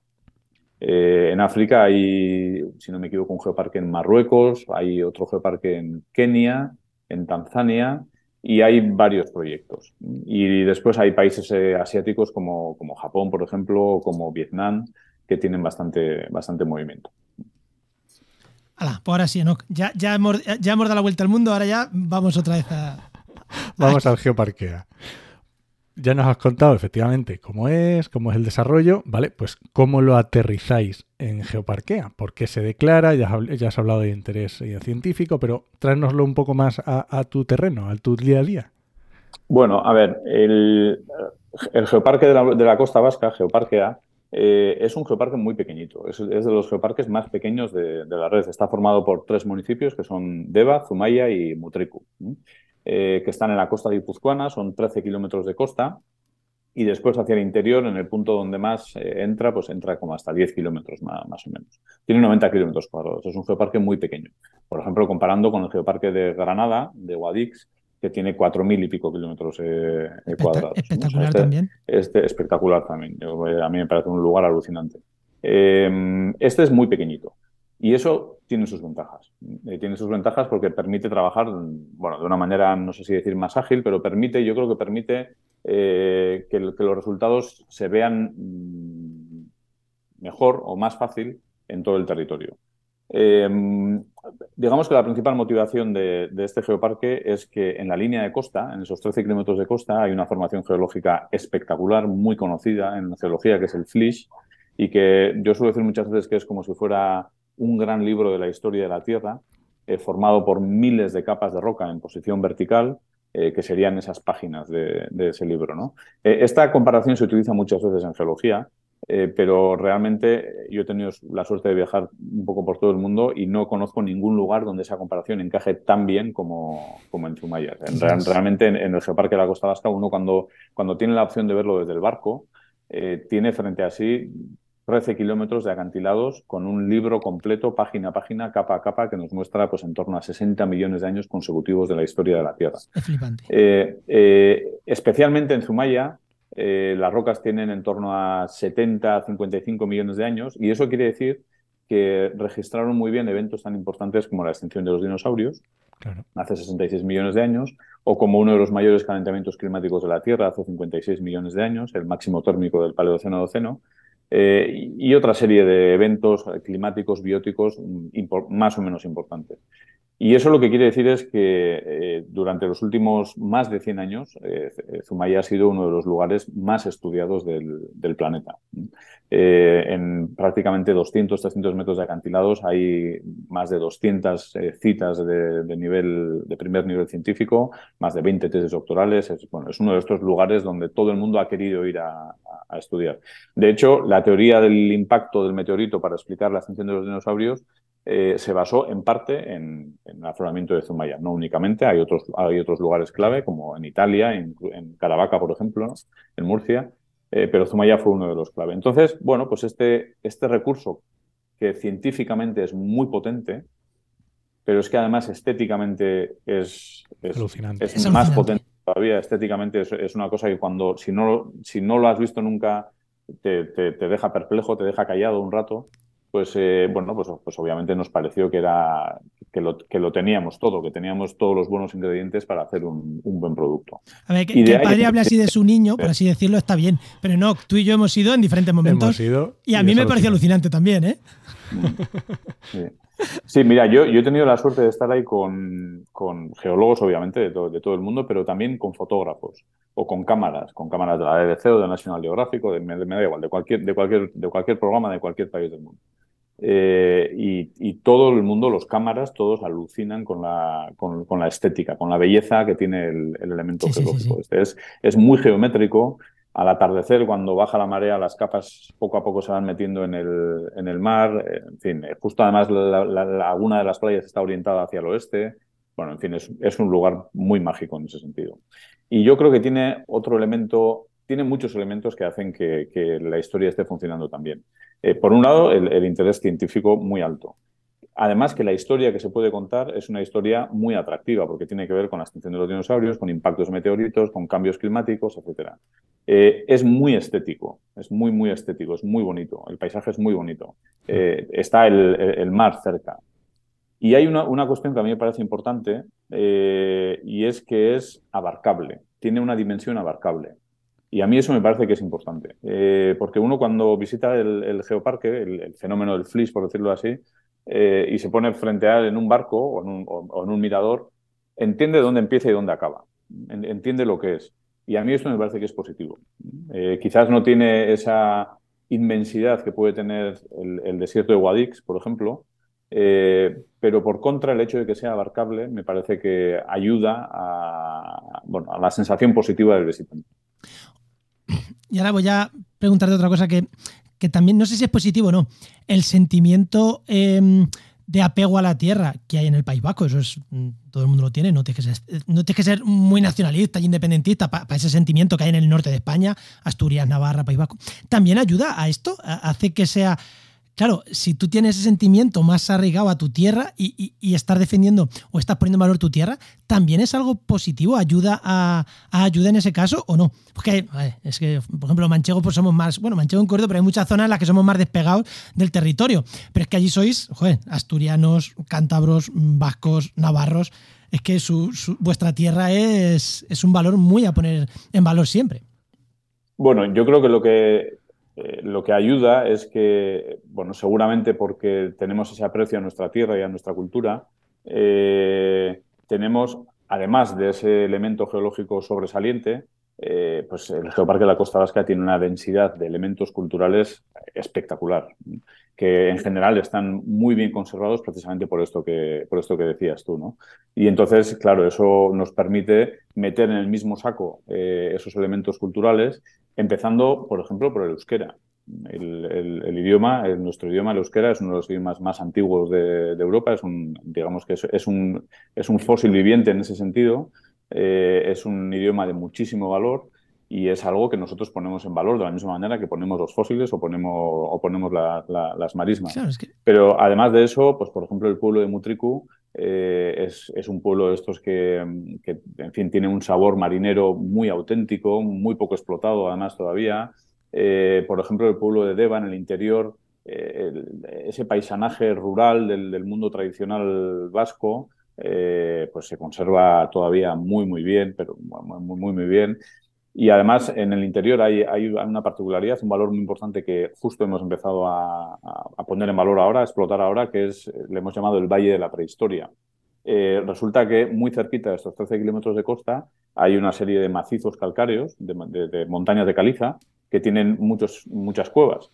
Eh, en África hay, si no me equivoco, un geoparque en Marruecos, hay otro geoparque en Kenia, en Tanzania, y hay varios proyectos. Y después hay países eh, asiáticos como, como Japón, por ejemplo, o como Vietnam, que tienen bastante, bastante movimiento. pues ahora sí, ¿no? ya, ya, hemos, ya hemos dado la vuelta al mundo, ahora ya vamos otra vez a... Vamos al Geoparquea ya nos has contado efectivamente cómo es, cómo es el desarrollo, ¿vale? Pues cómo lo aterrizáis en Geoparquea, por qué se declara, ya, has hablado de interés científico, pero tráenoslo un poco más a, tu terreno, a tu día a día. Bueno, a ver, el, Geoparque de la, Costa Vasca, Geoparquea, eh, es un geoparque muy pequeñito, es, de los geoparques más pequeños de, la red. Está formado por tres municipios que son Deva, Zumaya y Mutriku. Eh, que están en la costa guipuzcoana, son 13 kilómetros de costa, y después hacia el interior, en el punto donde más eh, entra, pues entra como hasta 10 kilómetros más, o menos. Tiene 90 kilómetros cuadrados, es un geoparque muy pequeño. Por ejemplo, comparando con el geoparque de Granada, de Guadix, que tiene 4.000 y pico kilómetros eh, cuadrados. Espectacular este, también. Este espectacular también. a mí me parece un lugar alucinante. este es muy pequeñito. Y eso tiene sus ventajas. Eh, tiene sus ventajas porque permite trabajar, bueno, de una manera, no sé si decir más ágil, pero permite, yo creo que permite eh, que, los resultados se vean mm, mejor o más fácil en todo el territorio. Em, digamos que la principal motivación de, este geoparque es que en la línea de costa, en esos 13 kilómetros de costa, hay una formación geológica espectacular, muy conocida en geología, que es el Flish, y que yo suelo decir muchas veces que es como si fuera un gran libro de la historia de la Tierra, eh, formado por miles de capas de roca en posición vertical, eh, que serían esas páginas de, ese libro. ¿no? Eh, esta comparación se utiliza muchas veces en geología, pero realmente yo he tenido la suerte de viajar un poco por todo el mundo y no conozco ningún lugar donde esa comparación encaje tan bien como, como en Zumaya. realmente en, el Geoparque de la Costa Vasca uno cuando, cuando tiene la opción de verlo desde el barco, tiene frente a sí 13 kilómetros de acantilados con un libro completo, página a página, capa a capa, que nos muestra pues, en torno a 60 millones de años consecutivos de la historia de la Tierra. Es flipante. Eh, eh, especialmente en Zumaya, eh, las rocas tienen en torno a 70, 55 millones de años, y eso quiere decir que registraron muy bien eventos tan importantes como la extinción de los dinosaurios, hace 66 millones de años, o como uno de los mayores calentamientos climáticos de la Tierra, hace 56 millones de años, el máximo térmico del Paleoceno-Oceno, eh, y otra serie de eventos climáticos, bióticos más o menos importantes. Y eso lo que quiere decir es que eh, durante los últimos más de 100 años, eh, Zumaya ha sido uno de los lugares más estudiados del, planeta. Eh, en prácticamente 200, 300 metros de acantilados hay más de 200 citas de, nivel, de primer nivel científico, más de 20 tesis doctorales. Es, bueno, es uno de estos lugares donde todo el mundo ha querido ir a, estudiar. De hecho, la teoría del impacto del meteorito para explicar la extinción de los dinosaurios eh, se basó en parte en, el afloramiento de Zumaya. No únicamente, hay otros lugares clave, como en Italia, en, Caravaca, por ejemplo, en Murcia, eh, pero Zumaya fue uno de los clave. Entonces, bueno, pues este, este recurso, que científicamente es muy potente, pero es que además estéticamente es, es, más potente todavía. Estéticamente es, una cosa que cuando, si no, si no lo has visto nunca, te, te deja perplejo, te deja callado un rato pues eh, bueno, pues, pues, obviamente nos pareció que era que lo, que lo, teníamos todo, que teníamos todos los buenos ingredientes para hacer un, buen producto. A ver, que, el padre hable así de su niño, por así decirlo, está bien, pero no, tú y yo hemos ido en diferentes momentos y a mí me pareció alucinante también, ¿eh? Sí. mira, yo, yo, he tenido la suerte de estar ahí con, geólogos, obviamente, de todo, de todo, el mundo, pero también con fotógrafos o con cámaras, con cámaras de la BBC o de National Geographic, de, me, da igual, de cualquier, de, cualquier, de cualquier programa de cualquier país del mundo. Eh, y, todo el mundo, los cámaras, todos alucinan con la, con, la estética, con la belleza que tiene el, elemento geológico. Este es, es, muy geométrico. Al atardecer, cuando baja la marea, las capas poco a poco se van metiendo en el, en el mar. Eh, en fin, eh, justo además la, laguna de las playas está orientada hacia el oeste. Bueno, en fin, es, es un lugar muy mágico en ese sentido. Y yo creo que tiene otro elemento tiene muchos elementos que hacen que, la historia esté funcionando también. Eh, por un lado, el, interés científico muy alto. Además, que la historia que se puede contar es una historia muy atractiva, porque tiene que ver con la extinción de los dinosaurios, con impactos meteoritos, con cambios climáticos, etc. Eh, es muy estético, es muy, muy estético, es muy bonito. El paisaje es muy bonito. Eh, está el, mar cerca. Y hay una, una, cuestión que a mí me parece importante, y es que es abarcable, tiene una dimensión abarcable. Y a mí eso me parece que es importante, eh, porque uno cuando visita el, geoparque, el, fenómeno del flis, por decirlo así, eh, y se pone frente a él en un barco o en un, mirador, entiende dónde empieza y dónde acaba, entiende lo que es. Y a mí eso me parece que es positivo. Eh, quizás no tiene esa inmensidad que puede tener el, desierto de Guadix, por ejemplo, pero por contra el hecho de que sea abarcable me parece que ayuda a, bueno, a la sensación positiva del visitante. Y ahora voy a preguntarte otra cosa que, también no sé si es positivo o no. El sentimiento em, de apego a la tierra que hay en el País Vasco, eso es mm, todo el mundo lo tiene, no tienes que ser, no tienes que ser muy nacionalista y independentista para ese sentimiento que hay en el norte de España, Asturias, Navarra, País Vasco. También ayuda a esto, hace que sea Claro, si tú tienes ese sentimiento más arraigado a tu tierra y, estar defendiendo o estás poniendo en valor tu tierra, también es algo positivo, ayuda a, ayuda en ese caso o no. Porque es que, por ejemplo, Manchego, pues somos más, bueno, Manchego en Córdoba, pero hay muchas zonas en las que somos más despegados del territorio. Pero es que allí sois, joder, asturianos, cántabros, vascos, navarros. Es que vuestra tierra es, es un valor muy a poner en valor siempre. Bueno, yo creo que lo que eh, lo que ayuda es que, bueno, seguramente porque tenemos ese aprecio a nuestra tierra y a nuestra cultura, eh, tenemos, además de ese elemento geológico sobresaliente, eh, pues el Geoparque de la Costa Vasca tiene una densidad de elementos culturales espectacular, que en general están muy bien conservados precisamente por esto que, por esto que decías tú. ¿no? Y entonces, claro, eso nos permite meter en el mismo saco esos elementos culturales empezando, por ejemplo, por el euskera. El, idioma, nuestro idioma, el euskera, es uno de los idiomas más antiguos de, Europa, es un, digamos que es, un, es un fósil viviente en ese sentido, eh, es un idioma de muchísimo valor y es algo que nosotros ponemos en valor de la misma manera que ponemos los fósiles o ponemos, o ponemos las marismas. Pero además de eso, pues por ejemplo el pueblo de Mutriku eh, es, un pueblo de estos que, en fin, tiene un sabor marinero muy auténtico, muy poco explotado además todavía. Eh, por ejemplo, el pueblo de Deva en el interior, eh, ese paisanaje rural del, mundo tradicional vasco, pues se conserva todavía muy, muy bien, pero muy, muy, muy bien. Y además en el interior hay, una particularidad, un valor muy importante que justo hemos empezado a, poner en valor ahora, a explotar ahora, que es, le hemos llamado el Valle de la Prehistoria. Eh, resulta que muy cerquita de estos 13 kilómetros de costa hay una serie de macizos calcáreos, de, montañas de caliza, que tienen muchos, muchas cuevas.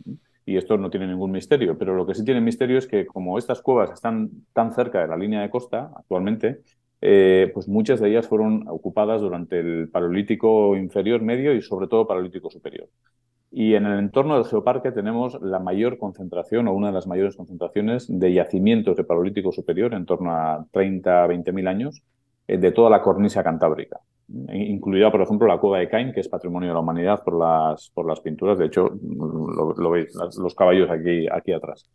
Y esto no tiene ningún misterio, pero lo que sí tiene misterio es que como estas cuevas están tan cerca de la línea de costa actualmente, eh, pues muchas de ellas fueron ocupadas durante el Paleolítico inferior, medio y sobre todo Paleolítico superior. Y en el entorno del geoparque tenemos la mayor concentración o una de las mayores concentraciones de yacimientos de Paleolítico superior, en torno a 30, 20 mil años, eh, de toda la cornisa cantábrica, incluida, por ejemplo, la cueva de Cain, que es patrimonio de la humanidad por las, por las pinturas. De hecho, lo, veis, los caballos aquí, aquí atrás.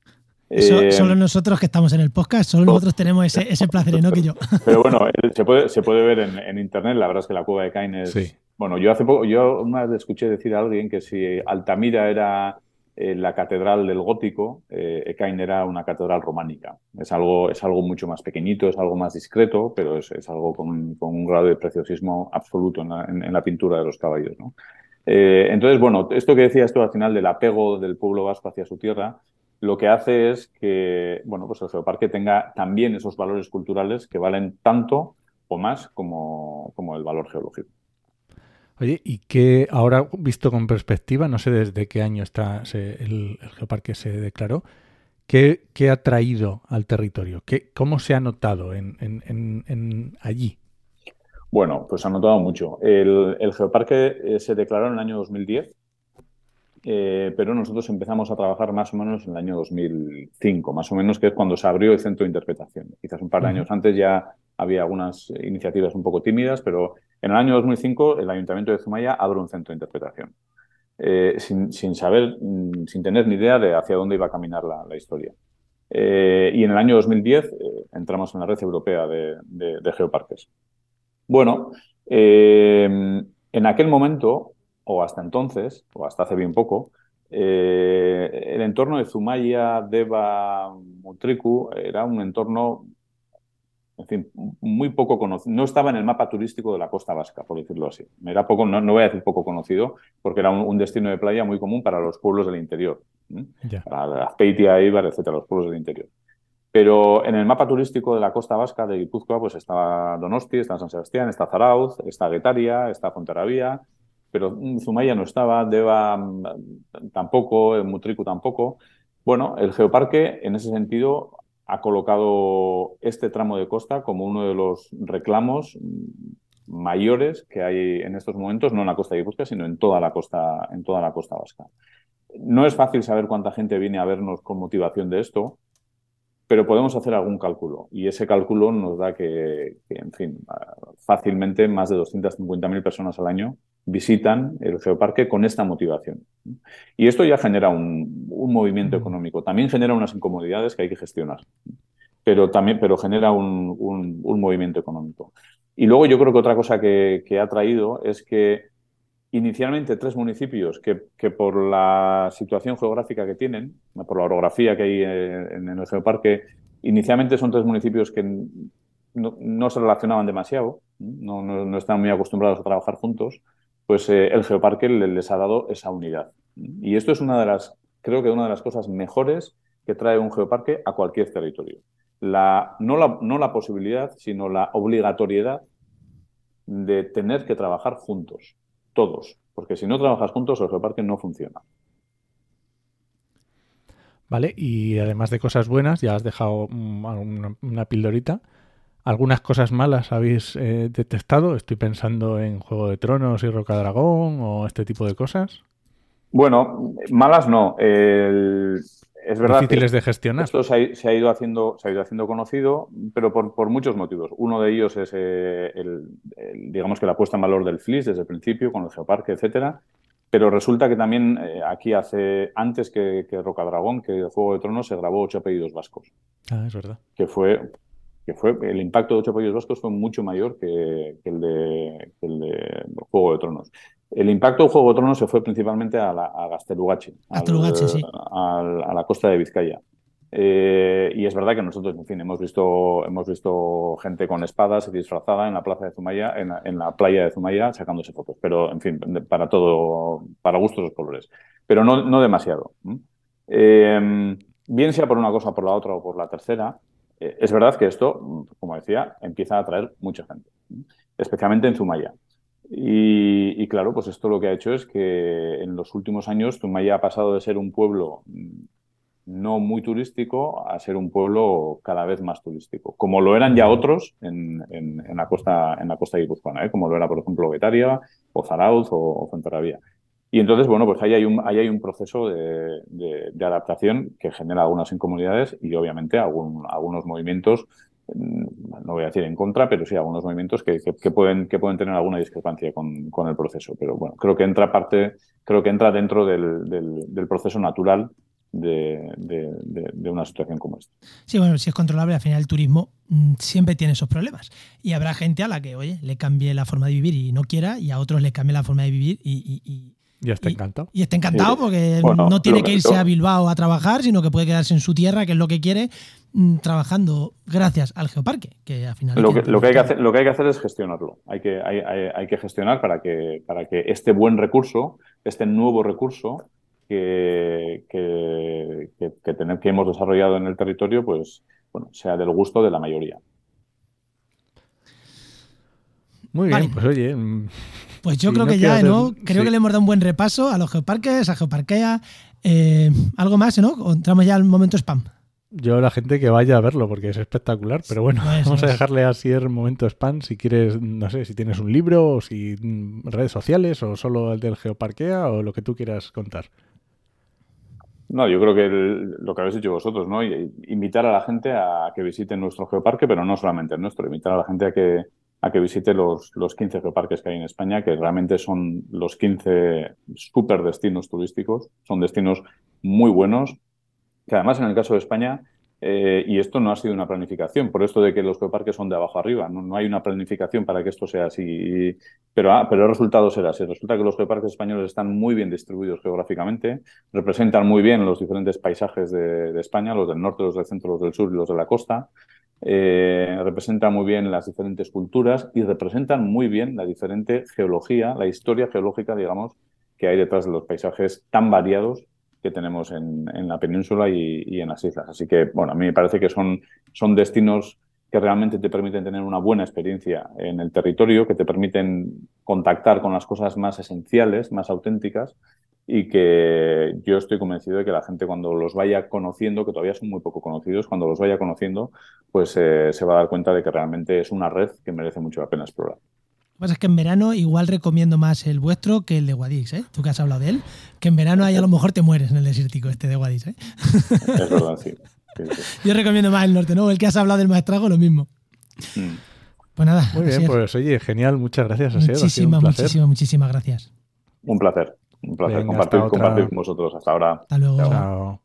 Eh, solo nosotros que estamos en el podcast, solo nosotros tenemos ese, ese placer, ¿no? Que yo. Pero bueno, se puede, se puede ver en, internet, la verdad es que la cueva de Cain es. Bueno, yo hace poco, yo una vez escuché decir a alguien que si Altamira era eh, la catedral del gótico, eh, era una catedral románica. Es algo, es algo mucho más pequeñito, es algo más discreto, pero es, es algo con, con, un grado de preciosismo absoluto en la, en, la pintura de los caballos. ¿no? Eh, entonces, bueno, esto que decías tú al final del apego del pueblo vasco hacia su tierra, lo que hace es que bueno, pues el geoparque tenga también esos valores culturales que valen tanto o más como, como el valor geológico. Oye, y qué ahora visto con perspectiva, no sé desde qué año está el, geoparque se declaró, ¿qué, ¿qué, ha traído al territorio? ¿Qué, ¿Cómo se ha notado en, en, allí? Bueno, pues ha notado mucho. El, el geoparque eh, se declaró en el año 2010 eh, pero nosotros empezamos a trabajar más o menos en el año 2005, más o menos, que es cuando se abrió el centro de interpretación. Quizás un par de años antes ya había algunas iniciativas un poco tímidas, pero en el año 2005 el Ayuntamiento de Zumaya abrió un centro de interpretación, eh, sin, saber, mm, sin tener ni idea de hacia dónde iba a caminar la, historia. Eh, y en el año 2010 entramos en la red europea de, de geoparques. Bueno, en aquel momento o hasta entonces, o hasta hace bien poco, eh, el entorno de Zumaya, Deva, Mutriku era un entorno, en fin, muy poco conocido. No estaba en el mapa turístico de la costa vasca, por decirlo así. Era poco, no, voy a decir poco conocido, porque era un, destino de playa muy común para los pueblos del interior. Para Azpeitia, Ibar, etcétera, los pueblos del interior. Pero en el mapa turístico de la costa vasca de Guipúzcoa, pues estaba Donosti, está San Sebastián, está Zarauz, está Guetaria, está Fonterrabía, pero Zumaya no estaba, Deva mm, tampoco, Mutriku tampoco. Bueno, el geoparque en ese sentido ha colocado este tramo de costa como uno de los reclamos mayores que hay en estos momentos, no en la costa de Guipúzcoa, sino en toda la costa, en toda la costa vasca. No es fácil saber cuánta gente viene a vernos con motivación de esto, pero podemos hacer algún cálculo y ese cálculo nos da que, que en fin, fácilmente más de 250.000 personas al año visitan el geoparque con esta motivación. Y esto ya genera un, movimiento económico, también genera unas incomodidades que hay que gestionar, pero, también, pero genera un, movimiento económico. Y luego yo creo que otra cosa que, ha traído es que inicialmente tres municipios que, que, por la situación geográfica que tienen, por la orografía que hay en, el geoparque, inicialmente son tres municipios que no, se relacionaban demasiado, no, están muy acostumbrados a trabajar juntos, pues eh, el geoparque les ha dado esa unidad. Y esto es una de las, creo que una de las cosas mejores que trae un geoparque a cualquier territorio. La, no, la, no la posibilidad, sino la obligatoriedad de tener que trabajar juntos, todos, porque si no trabajas juntos el geoparque no funciona. Vale, y además de cosas buenas, ya has dejado mm, una, una pildorita. ¿Algunas cosas malas habéis eh, detectado? Estoy pensando en Juego de Tronos y Roca Dragón o este tipo de cosas. Bueno, malas no. El, es verdad Difíciles de gestionar. Esto se ha, se ha, ido haciendo, se ha ido haciendo conocido, pero por, por muchos motivos. Uno de ellos es eh, el, el, digamos que la puesta en valor del FLIS desde el principio, con el geoparque, etcétera. Pero resulta que también eh, aquí hace, antes que, que Rocadragón, que el Juego de Tronos, se grabó Ocho Apellidos Vascos. Ah, es verdad. Que fue, que fue, el impacto de Ocho Apellidos Vascos fue mucho mayor que, que el, de, que el de Juego de Tronos. El impacto de Juego de Tronos se fue principalmente a, la, a Gastelugache, Gastelugache sí. a, a, la costa de Vizcaya. Eh, y es verdad que nosotros, en fin, hemos visto, hemos visto gente con espadas disfrazada en la plaza de Zumaya, en la, en la playa de Zumaya, sacándose fotos. Pero, en fin, para todo, para gustos los colores. Pero no, no demasiado. Eh, bien sea por una cosa, por la otra o por la tercera, es verdad que esto, como decía, empieza a atraer mucha gente, especialmente en Zumaya. Y, y, claro, pues esto lo que ha hecho es que en los últimos años Zumaya ha pasado de ser un pueblo no muy turístico a ser un pueblo cada vez más turístico, como lo eran ya otros en, en, en la costa en la costa guipuzcoana, ¿eh? como lo era, por ejemplo, Getaria, o Zarauz o, o Fuenterrabía. Y entonces, bueno, pues ahí hay un, ahí hay un proceso de, de, adaptación que genera algunas incomunidades y obviamente algún, algunos movimientos no voy a decir en contra, pero sí algunos movimientos que, que, pueden, que pueden tener alguna discrepancia con, con, el proceso. Pero bueno, creo que entra parte, creo que entra dentro del, del, proceso natural de, de, una situación como esta. Sí, bueno, si es controlable, al final el turismo mmm, siempre tiene esos problemas. Y habrá gente a la que, oye, le cambie la forma de vivir y no quiera, y a otros le cambie la forma de vivir y y está encantado. Y, y está encantado sí. porque bueno, no tiene que irse yo... a Bilbao a trabajar, sino que puede quedarse en su tierra, que es lo que quiere, mmm, trabajando gracias al geoparque, que al final... Lo que, lo que, hay, que hacer, lo que hay que hacer es gestionarlo. Hay que, hay, hay, hay que gestionar para que, para que este buen recurso, este nuevo recurso, que, que, que, que, tener, que hemos desarrollado en el territorio, pues bueno, sea del gusto de la mayoría. Muy bien, pues oye. Pues yo creo no que ya, ¿no? Hacer... Creo sí. que le hemos dado un buen repaso a los geoparques, a Geoparquea. Eh, ¿Algo más, no? ¿O entramos ya al momento spam? Yo la gente que vaya a verlo porque es espectacular, pero bueno, no es, vamos no a dejarle así el momento spam si quieres, no sé, si tienes un libro o si mm, redes sociales o solo el del Geoparquea o lo que tú quieras contar. No, yo creo que el, lo que habéis hecho vosotros, ¿no? Invitar a la gente a que visiten nuestro geoparque, pero no solamente el nuestro, invitar a la gente a que, a que visite los, los 15 geoparques que hay en España, que realmente son los 15 super destinos turísticos, son destinos muy buenos, que además en el caso de España, eh, y esto no ha sido una planificación, por esto de que los geoparques son de abajo arriba, no, no hay una planificación para que esto sea así, pero, ah, pero el resultado será así. Resulta que los geoparques españoles están muy bien distribuidos geográficamente, representan muy bien los diferentes paisajes de, de España, los del norte, los del centro, los del sur y los de la costa, eh, representan muy bien las diferentes culturas y representan muy bien la diferente geología, la historia geológica, digamos, que hay detrás de los paisajes tan variados que tenemos en, en la península y, y, en las islas. Así que, bueno, a mí me parece que son, son destinos que realmente te permiten tener una buena experiencia en el territorio, que te permiten contactar con las cosas más esenciales, más auténticas, y que yo estoy convencido de que la gente cuando los vaya conociendo, que todavía son muy poco conocidos, cuando los vaya conociendo, pues eh, se va a dar cuenta de que realmente es una red que merece mucho la pena explorar. Lo que pasa es que en verano igual recomiendo más el vuestro que el de Guadix, ¿eh? Tú que has hablado de él, que en verano ahí a lo mejor te mueres en el desértico este de Guadix, ¿eh? Es verdad, sí. sí, sí. Yo recomiendo más el norte, ¿no? El que has hablado del maestrago, lo mismo. Mm. Pues nada. Muy bien, pues oye, genial, muchas gracias, Asier. Muchísimas, muchísimas, muchísimas gracias. Un placer, un placer Venga, compartir, compartir con vosotros. Hasta ahora. Hasta luego. Chao. Chao.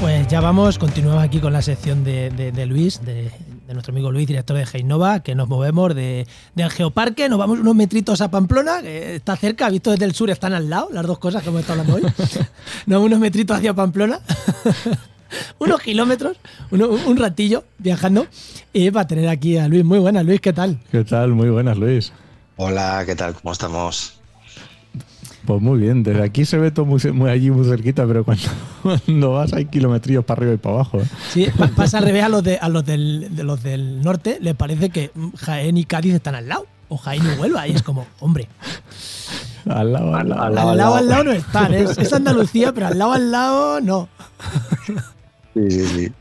Pues ya vamos, continuamos aquí con la sección de, de, de Luis, de, de nuestro amigo Luis, director de Heinova, que nos movemos de, del Geoparque, nos vamos unos metritos a Pamplona, que está cerca, visto desde el sur, están al lado, las dos cosas que hemos estado hablando hoy. nos vamos unos metritos hacia Pamplona. unos kilómetros, un ratillo viajando y para tener aquí a Luis. Muy buenas, Luis, ¿qué tal? ¿Qué tal? Muy buenas, Luis. Hola, ¿qué tal? ¿Cómo estamos? Pues muy bien, desde aquí se ve todo muy, allí muy cerquita, pero cuando, vas hay kilometrillos para arriba y para abajo. ¿eh? Sí, pasa al revés a los, de, a los, del, de los del norte, les parece que Jaén y Cádiz están al lado, o Jaén y Huelva, y es como, hombre. Al lado, al lado. Al lado, al lado, no están, es, Andalucía, pero al lado, al lado, no. Sí, sí, sí.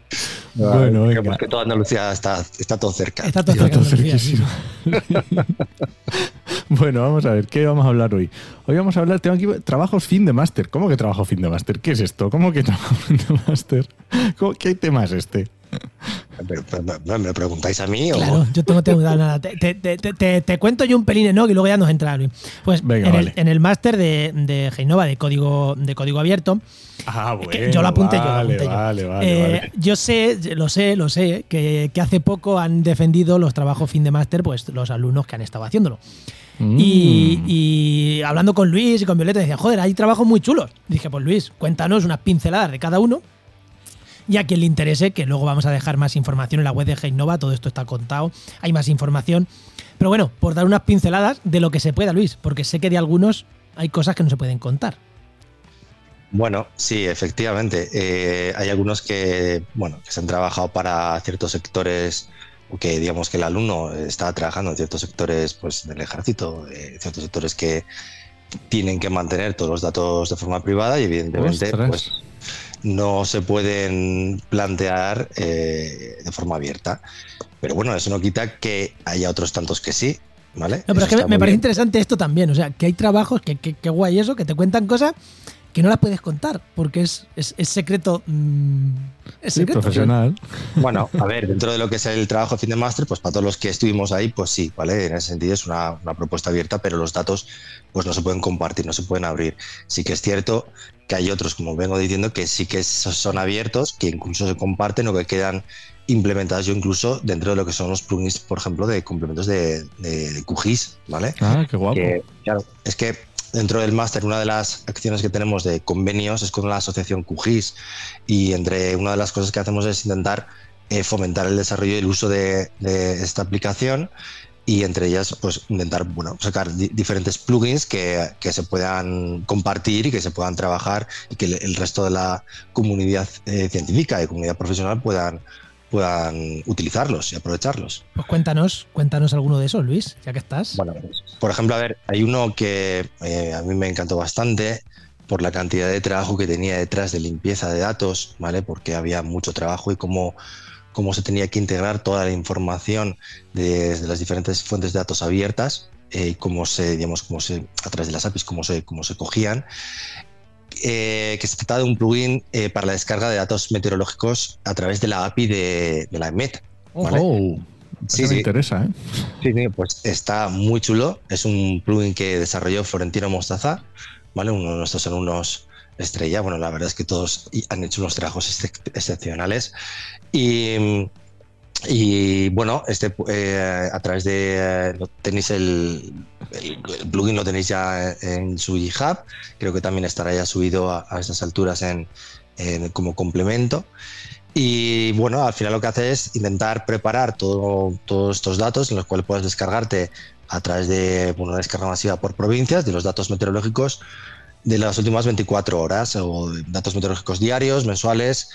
Bueno, venga. que toda Andalucía está, está todo cerca. Está todo, cerca, cerquísimo. bueno, vamos a ver, ¿qué vamos a hablar hoy? Hoy vamos a hablar, tengo aquí trabajos fin de máster. ¿Cómo que trabajo fin de máster? ¿Qué es esto? ¿Cómo que trabajo fin de máster? ¿Qué tema es este? ¿Me lo preguntáis a mí? Claro, yo tengo que nada. Te, te, te, te, cuento yo un pelín, ¿no? Y luego ya nos entra Pues en, el, en, el, máster de, de Genova de código, de código abierto. Ah, bueno, yo lo apunté yo. Vale, vale, Vale, eh, yo sé, lo sé, lo sé, que, que, hace poco han defendido los trabajos fin de máster, pues los alumnos que han estado haciéndolo. Mm. Y, y, hablando con Luis y con Violeta, decían, joder, hay trabajos muy chulos. Dije, pues Luis, cuéntanos unas pinceladas de cada uno y a quien le interese, que luego vamos a dejar más información en la web de Heinova, todo esto está contado, hay más información. Pero bueno, por dar unas pinceladas de lo que se pueda, Luis, porque sé que de algunos hay cosas que no se pueden contar. Bueno, sí, efectivamente. Eh, hay algunos que, bueno, que se han trabajado para ciertos sectores, que digamos que el alumno está trabajando en ciertos sectores pues, del ejército, eh, ciertos sectores que tienen que mantener todos los datos de forma privada y evidentemente pues, no se pueden plantear eh, de forma abierta. Pero bueno, eso no quita que haya otros tantos que sí, ¿vale? No, pero es que me, parece interesante esto también, o sea, que hay trabajos, que, que, guay eso, que te cuentan cosas que no las puedes contar, porque es, es, secreto. Mm, es secreto. profesional. Bueno, a ver, dentro de lo que es el trabajo de fin de máster, pues para todos los que estuvimos ahí, pues sí, ¿vale? En ese sentido es una, una, propuesta abierta, pero los datos pues no se pueden compartir, no se pueden abrir. Sí que es cierto que hay otros, como vengo diciendo, que sí que son abiertos, que incluso se comparten o que quedan implementados yo incluso dentro de lo que son los plugins, por ejemplo, de complementos de, de, QGIS, ¿vale? Ah, qué guapo. claro, es que dentro del máster una de las acciones que tenemos de convenios es con la asociación QGIS y entre una de las cosas que hacemos es intentar eh, fomentar el desarrollo y el uso de, esta aplicación y entre ellas pues intentar bueno, sacar diferentes plugins que, que, se puedan compartir y que se puedan trabajar y que el, resto de la comunidad eh, científica y comunidad profesional puedan, puedan utilizarlos y aprovecharlos. Pues cuéntanos, cuéntanos alguno de esos, Luis, ya que estás. Bueno, por ejemplo, a ver, hay uno que eh, a mí me encantó bastante por la cantidad de trabajo que tenía detrás de limpieza de datos, ¿vale? Porque había mucho trabajo y cómo cómo se tenía que integrar toda la información desde las diferentes fuentes de datos abiertas eh, cómo se, digamos, cómo se, a través de las APIs, cómo se, cómo se cogían. Eh, que se trata de un plugin eh, para la descarga de datos meteorológicos a través de la API de, la EMET. Oh, sí, me interesa, ¿eh? Sí, sí, pues está muy chulo. Es un plugin que desarrolló Florentino Mostaza, ¿vale? Uno de nuestros alumnos estrella. Bueno, la verdad es que todos han hecho unos trabajos excepcionales. Y, y bueno, este, eh, a través de. tenéis el, plugin, lo tenéis ya en su GitHub. Creo que también estará ya subido a, estas alturas en, como complemento. Y bueno, al final lo que hace es intentar preparar todo, todos estos datos en los cuales puedes descargarte a través de una descarga masiva por provincias de los datos meteorológicos de las últimas 24 horas o datos meteorológicos diarios, mensuales,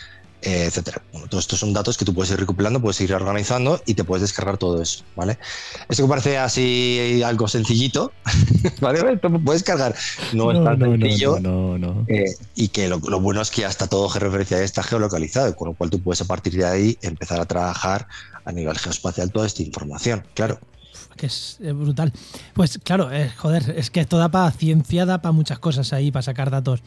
etcétera. Bueno, todos estos son datos que tú puedes ir recopilando, puedes ir organizando y te puedes descargar todo eso, ¿vale? Esto que parece así algo sencillito, ¿vale? puedes cargar. No, es tan sencillo. Eh, y que lo, bueno es que ya está todo georreferenciado está geolocalizado, con lo cual tú puedes a partir de ahí empezar a trabajar a nivel geoespacial toda esta información, claro que es, brutal. Pues claro, eh, joder, es que esto da para ciencia, da para muchas cosas ahí, para sacar datos.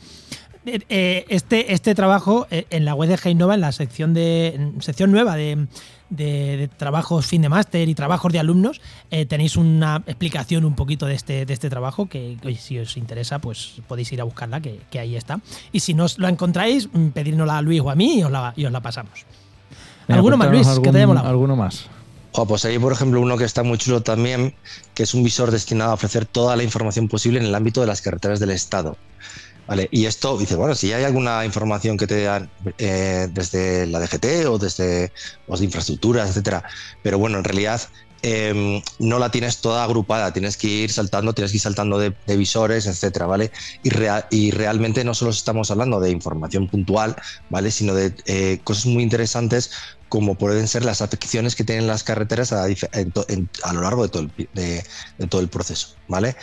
Eh, eh, este, este trabajo en la web de Heinova, en la sección de sección nueva de, trabajos fin de máster y trabajos de alumnos, tenéis una explicación un poquito de este, de este trabajo que si os interesa, pues podéis ir a buscarla, que, ahí está. Y si no os lo encontráis, mm, pedírnosla a Luis o a mí y os la, y os la pasamos. ¿Alguno más, Luis? que te haya molado? ¿Alguno más? pues hay, por ejemplo, uno que está muy chulo también, que es un visor destinado a ofrecer toda la información posible en el ámbito de las carreteras del Estado. Y esto dice, bueno, si hay alguna información que te dan eh, desde la DGT o desde de infraestructuras, etcétera, pero bueno, en realidad em, no la tienes toda agrupada, tienes que ir saltando, tienes que ir saltando de, visores, etcétera, ¿vale? Y, y, realmente no solo estamos hablando de información puntual, ¿vale? Sino de eh, cosas muy interesantes como pueden ser las afecciones que tienen las carreteras a, lo largo de todo, el, de todo el proceso, ¿vale?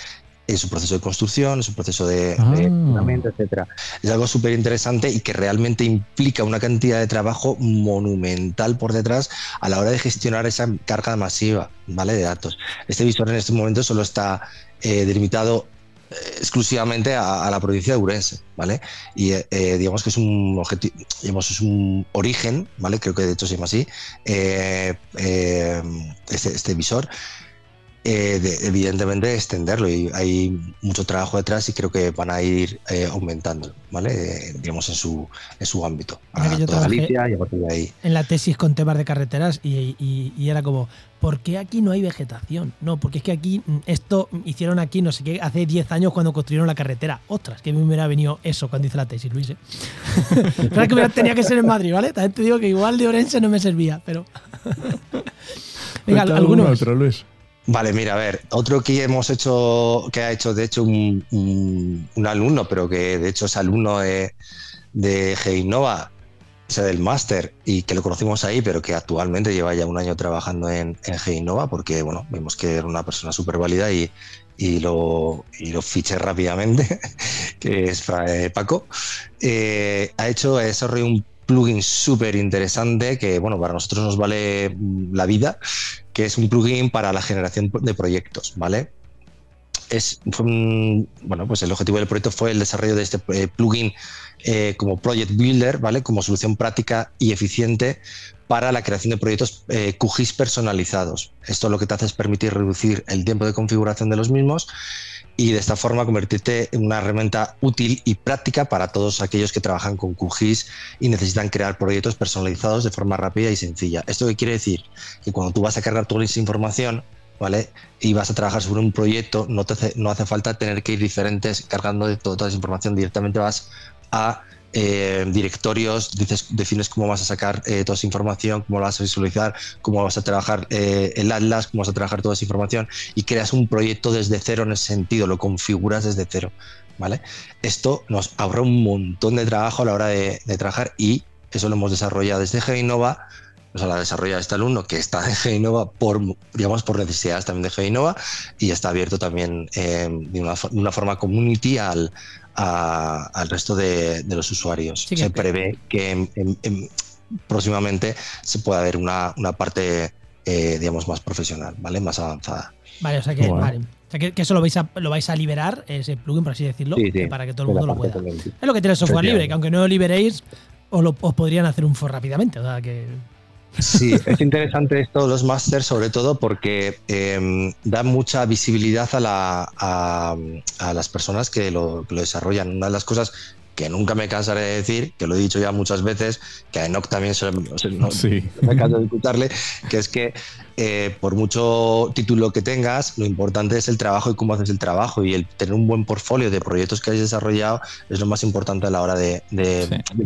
En su proceso de construcción, en su proceso de, ah. fundamento, etcétera. Es algo súper interesante y que realmente implica una cantidad de trabajo monumental por detrás a la hora de gestionar esa carga masiva ¿vale? de datos. Este visor en este momento solo está eh, delimitado eh, exclusivamente a, la provincia de Urense, ¿vale? Y eh, digamos que es un objetivo, digamos, es un origen, ¿vale? Creo que de hecho se llama así, este, este visor eh, evidentemente extenderlo y hay mucho trabajo detrás y creo que van a ir eh, aumentando, ¿vale? Eh, digamos en su, en su ámbito. A toda Galicia y a partir de ahí. En la tesis con temas de carreteras y, y, era como, ¿por qué aquí no hay vegetación? No, porque es que aquí, mm, esto hicieron aquí, no sé qué, hace 10 años cuando construyeron la carretera. Ostras, que me hubiera venido eso cuando hice la tesis, Luis. ¿eh? que tenía que ser en Madrid, ¿vale? También te digo que igual de Orense no me servía, pero... Venga, algunos. Otro, Luis. Vale, mira, a ver, otro que hemos hecho, que ha hecho de hecho un, alumno, pero que de hecho es alumno de, de G-Innova, o sea, del máster, y que lo conocimos ahí, pero que actualmente lleva ya un año trabajando en, en porque bueno, vimos que era una persona súper válida y, y, lo, y lo fiché rápidamente, que es eh, Paco. Eh, ha hecho, ha un plugin súper interesante que, bueno, para nosotros nos vale la vida, que es un plugin para la generación de proyectos, ¿vale? Es, bueno, pues el objetivo del proyecto fue el desarrollo de este eh, plugin eh, como Project Builder, ¿vale? Como solución práctica y eficiente para la creación de proyectos eh, QGIS personalizados. Esto lo que te hace es permitir reducir el tiempo de configuración de los mismos y de esta forma convertirte en una herramienta útil y práctica para todos aquellos que trabajan con QGIS y necesitan crear proyectos personalizados de forma rápida y sencilla. ¿Esto qué quiere decir? Que cuando tú vas a cargar toda esa información, ¿vale? Y vas a trabajar sobre un proyecto, no, te hace, no hace falta tener que ir diferentes cargando de toda esa información, directamente vas a eh, directorios, dices, defines cómo vas a sacar eh, toda esa información, cómo la vas a visualizar, cómo vas a trabajar eh, el Atlas, cómo vas a trabajar toda esa información y creas un proyecto desde cero en ese sentido, lo configuras desde cero. ¿vale? Esto nos ahorra un montón de trabajo a la hora de, trabajar y eso lo hemos desarrollado desde G-Innova, o sea, la desarrolla este alumno que está en G-Innova por, digamos, por necesidades también de G-Innova y está abierto también de una, de, una, forma community al, al resto de, los usuarios. se prevé que próximamente se pueda ver una, parte, eh, digamos, más profesional, ¿vale? Más avanzada. Vale, o sea que, que, eso lo vais, a, lo vais a liberar, ese plugin, por así decirlo, para que todo el mundo lo pueda. Es lo que tiene el software libre, que aunque no lo liberéis, os, lo, os podrían hacer un for rápidamente. O sea que Sí, es interesante esto, los masters, sobre todo porque eh, da mucha visibilidad a, las personas que lo, que lo, desarrollan. Una de las cosas que nunca me cansaré de decir, que lo he dicho ya muchas veces, que a Enoch también se, no, me canso de escucharle, que es que eh, por mucho título que tengas, lo importante es el trabajo y cómo haces el trabajo y el tener un buen portfolio de proyectos que hayas desarrollado es lo más importante a la hora de,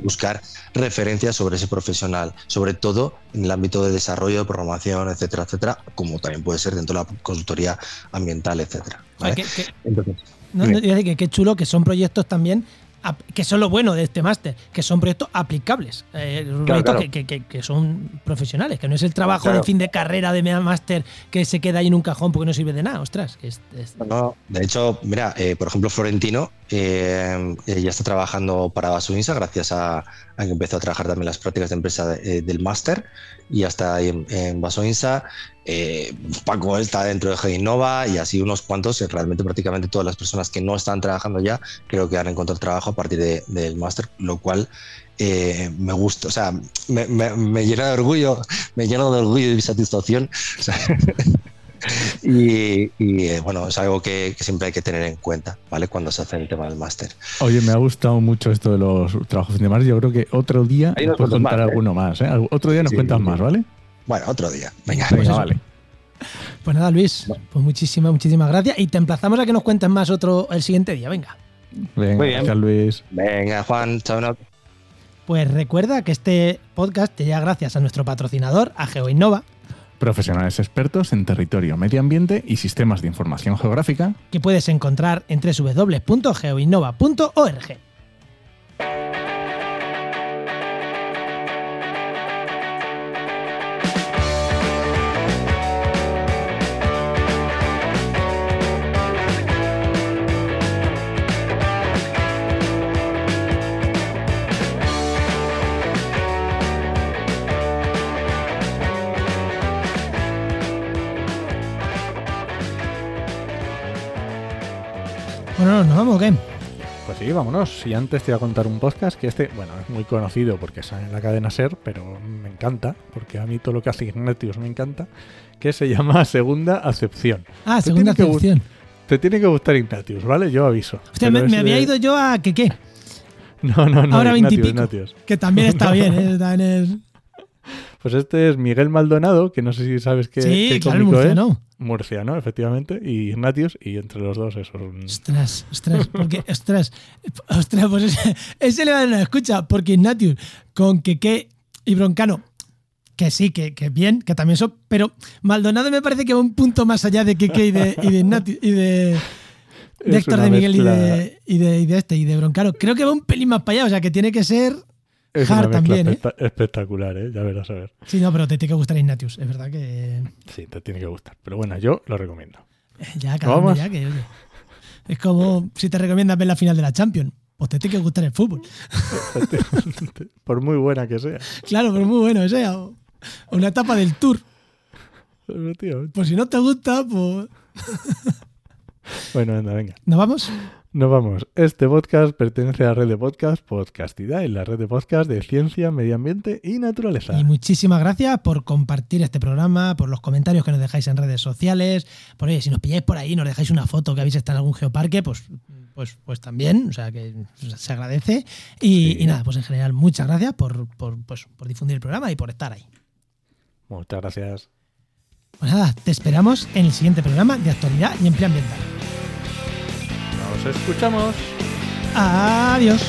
buscar referencias sobre ese profesional, sobre todo en el ámbito de desarrollo, de programación, etcétera, etcétera, como también puede ser dentro de la consultoría ambiental, etcétera. Entonces, no, que qué chulo que son proyectos también que son lo bueno de este máster, que son proyectos aplicables, eh, proyectos Que, son profesionales, que no es el trabajo de fin de carrera de máster que se queda ahí en un cajón porque no sirve de nada, ostras. de hecho, mira, eh, por ejemplo, Florentino eh, ya está trabajando para Basuinsa gracias a, a, que empezó a trabajar también las prácticas de empresa del máster y hasta ahí en, en Basoinsa. Eh, Paco está dentro de G-Innova y así unos cuantos, realmente prácticamente todas las personas que no están trabajando ya, creo que han encontrado trabajo a partir del máster, lo cual eh, me gusta, o sea, me, llena de orgullo, me llena de orgullo y satisfacción. y, eh, bueno, es algo que, siempre hay que tener en cuenta, ¿vale? Cuando se hace el tema del máster. Oye, me ha gustado mucho esto de los trabajos de máster. Yo creo que otro día nos puedes contar alguno más, ¿eh? Otro día nos cuentas más, ¿vale? Bueno, otro día. Venga. Venga, eso. vale. Pues nada, Luis, pues muchísimas, muchísimas gracias. Y te emplazamos a que nos cuentes más otro el siguiente día. Venga. Venga, Muy bien. gracias, Luis. Venga, Juan, chao. no. Pues recuerda que este podcast te llega gracias a nuestro patrocinador, a GeoInnova, Profesionales expertos en territorio, medio ambiente y sistemas de información geográfica. que puedes encontrar en www.geoinnova.org. ¿nos vamos o qué? Pues sí, vámonos. Y antes te voy a contar un podcast que este, bueno, es muy conocido porque sale en la cadena Ser, pero me encanta, porque a mí todo lo que hace Ignatius me encanta, que se llama Segunda Acepción. Ah, Te segunda acepción. Te tiene que gustar Ignatius, ¿vale? Yo aviso. Hostia, me, es me había de- ido yo a que qué, No, no, no. ahora Ignatius, veintipico. Ignatius. que también está bien, ¿eh? Está en el- Pues este es Miguel Maldonado, que no sé si sabes qué, Sí, qué claro, cómico es. murciano. Murciano, efectivamente. Y Ignatius, y entre los dos eso es un... Ostras, ostras, porque, ostras, ostras, pues ese, ese le va a dar una escucha, porque Ignatius con Keke y Broncano, que sí, que, que bien, que también son, pero Maldonado me parece que va un punto más allá de Keke y de, y de Ignatius, y de, de Héctor de Miguel y de, y, de, y de este, y de Broncano. Creo que va un pelín más para allá, o sea que tiene que ser. Es una Hard mezcla también, ¿eh? especta- espectacular, ¿eh? Ya verás a ver. Sí, no, pero te tiene que gustar Ignatius, es verdad que. Sí, te tiene que gustar. Pero bueno, yo lo recomiendo. eh, Ya, Vamos. ya que. oye, es como si te recomiendas ver la final de la Champions. Pues te tiene que gustar el fútbol. Por muy buena que sea. Claro, pero muy bueno, o sea, o- una etapa del tour. Efectivamente. Pues si no te gusta, pues. Bueno, anda, venga. ¿Nos vamos? Nos vamos. Este podcast pertenece a la red de podcast Podcastidad, en la red de podcast de ciencia, medio ambiente y naturaleza. Y muchísimas gracias por compartir este programa, por los comentarios que nos dejáis en redes sociales. Por oye, si nos pilláis por ahí, nos dejáis una foto que habéis estado en algún geoparque, pues, pues, pues también, o sea que se agradece. Y, Sí. y nada, pues en general, muchas gracias por, por, pues, por difundir el programa y por estar ahí. Muchas gracias. Pues nada, te esperamos en el siguiente programa de actualidad y empleo ambiental. Escuchamos. Adiós.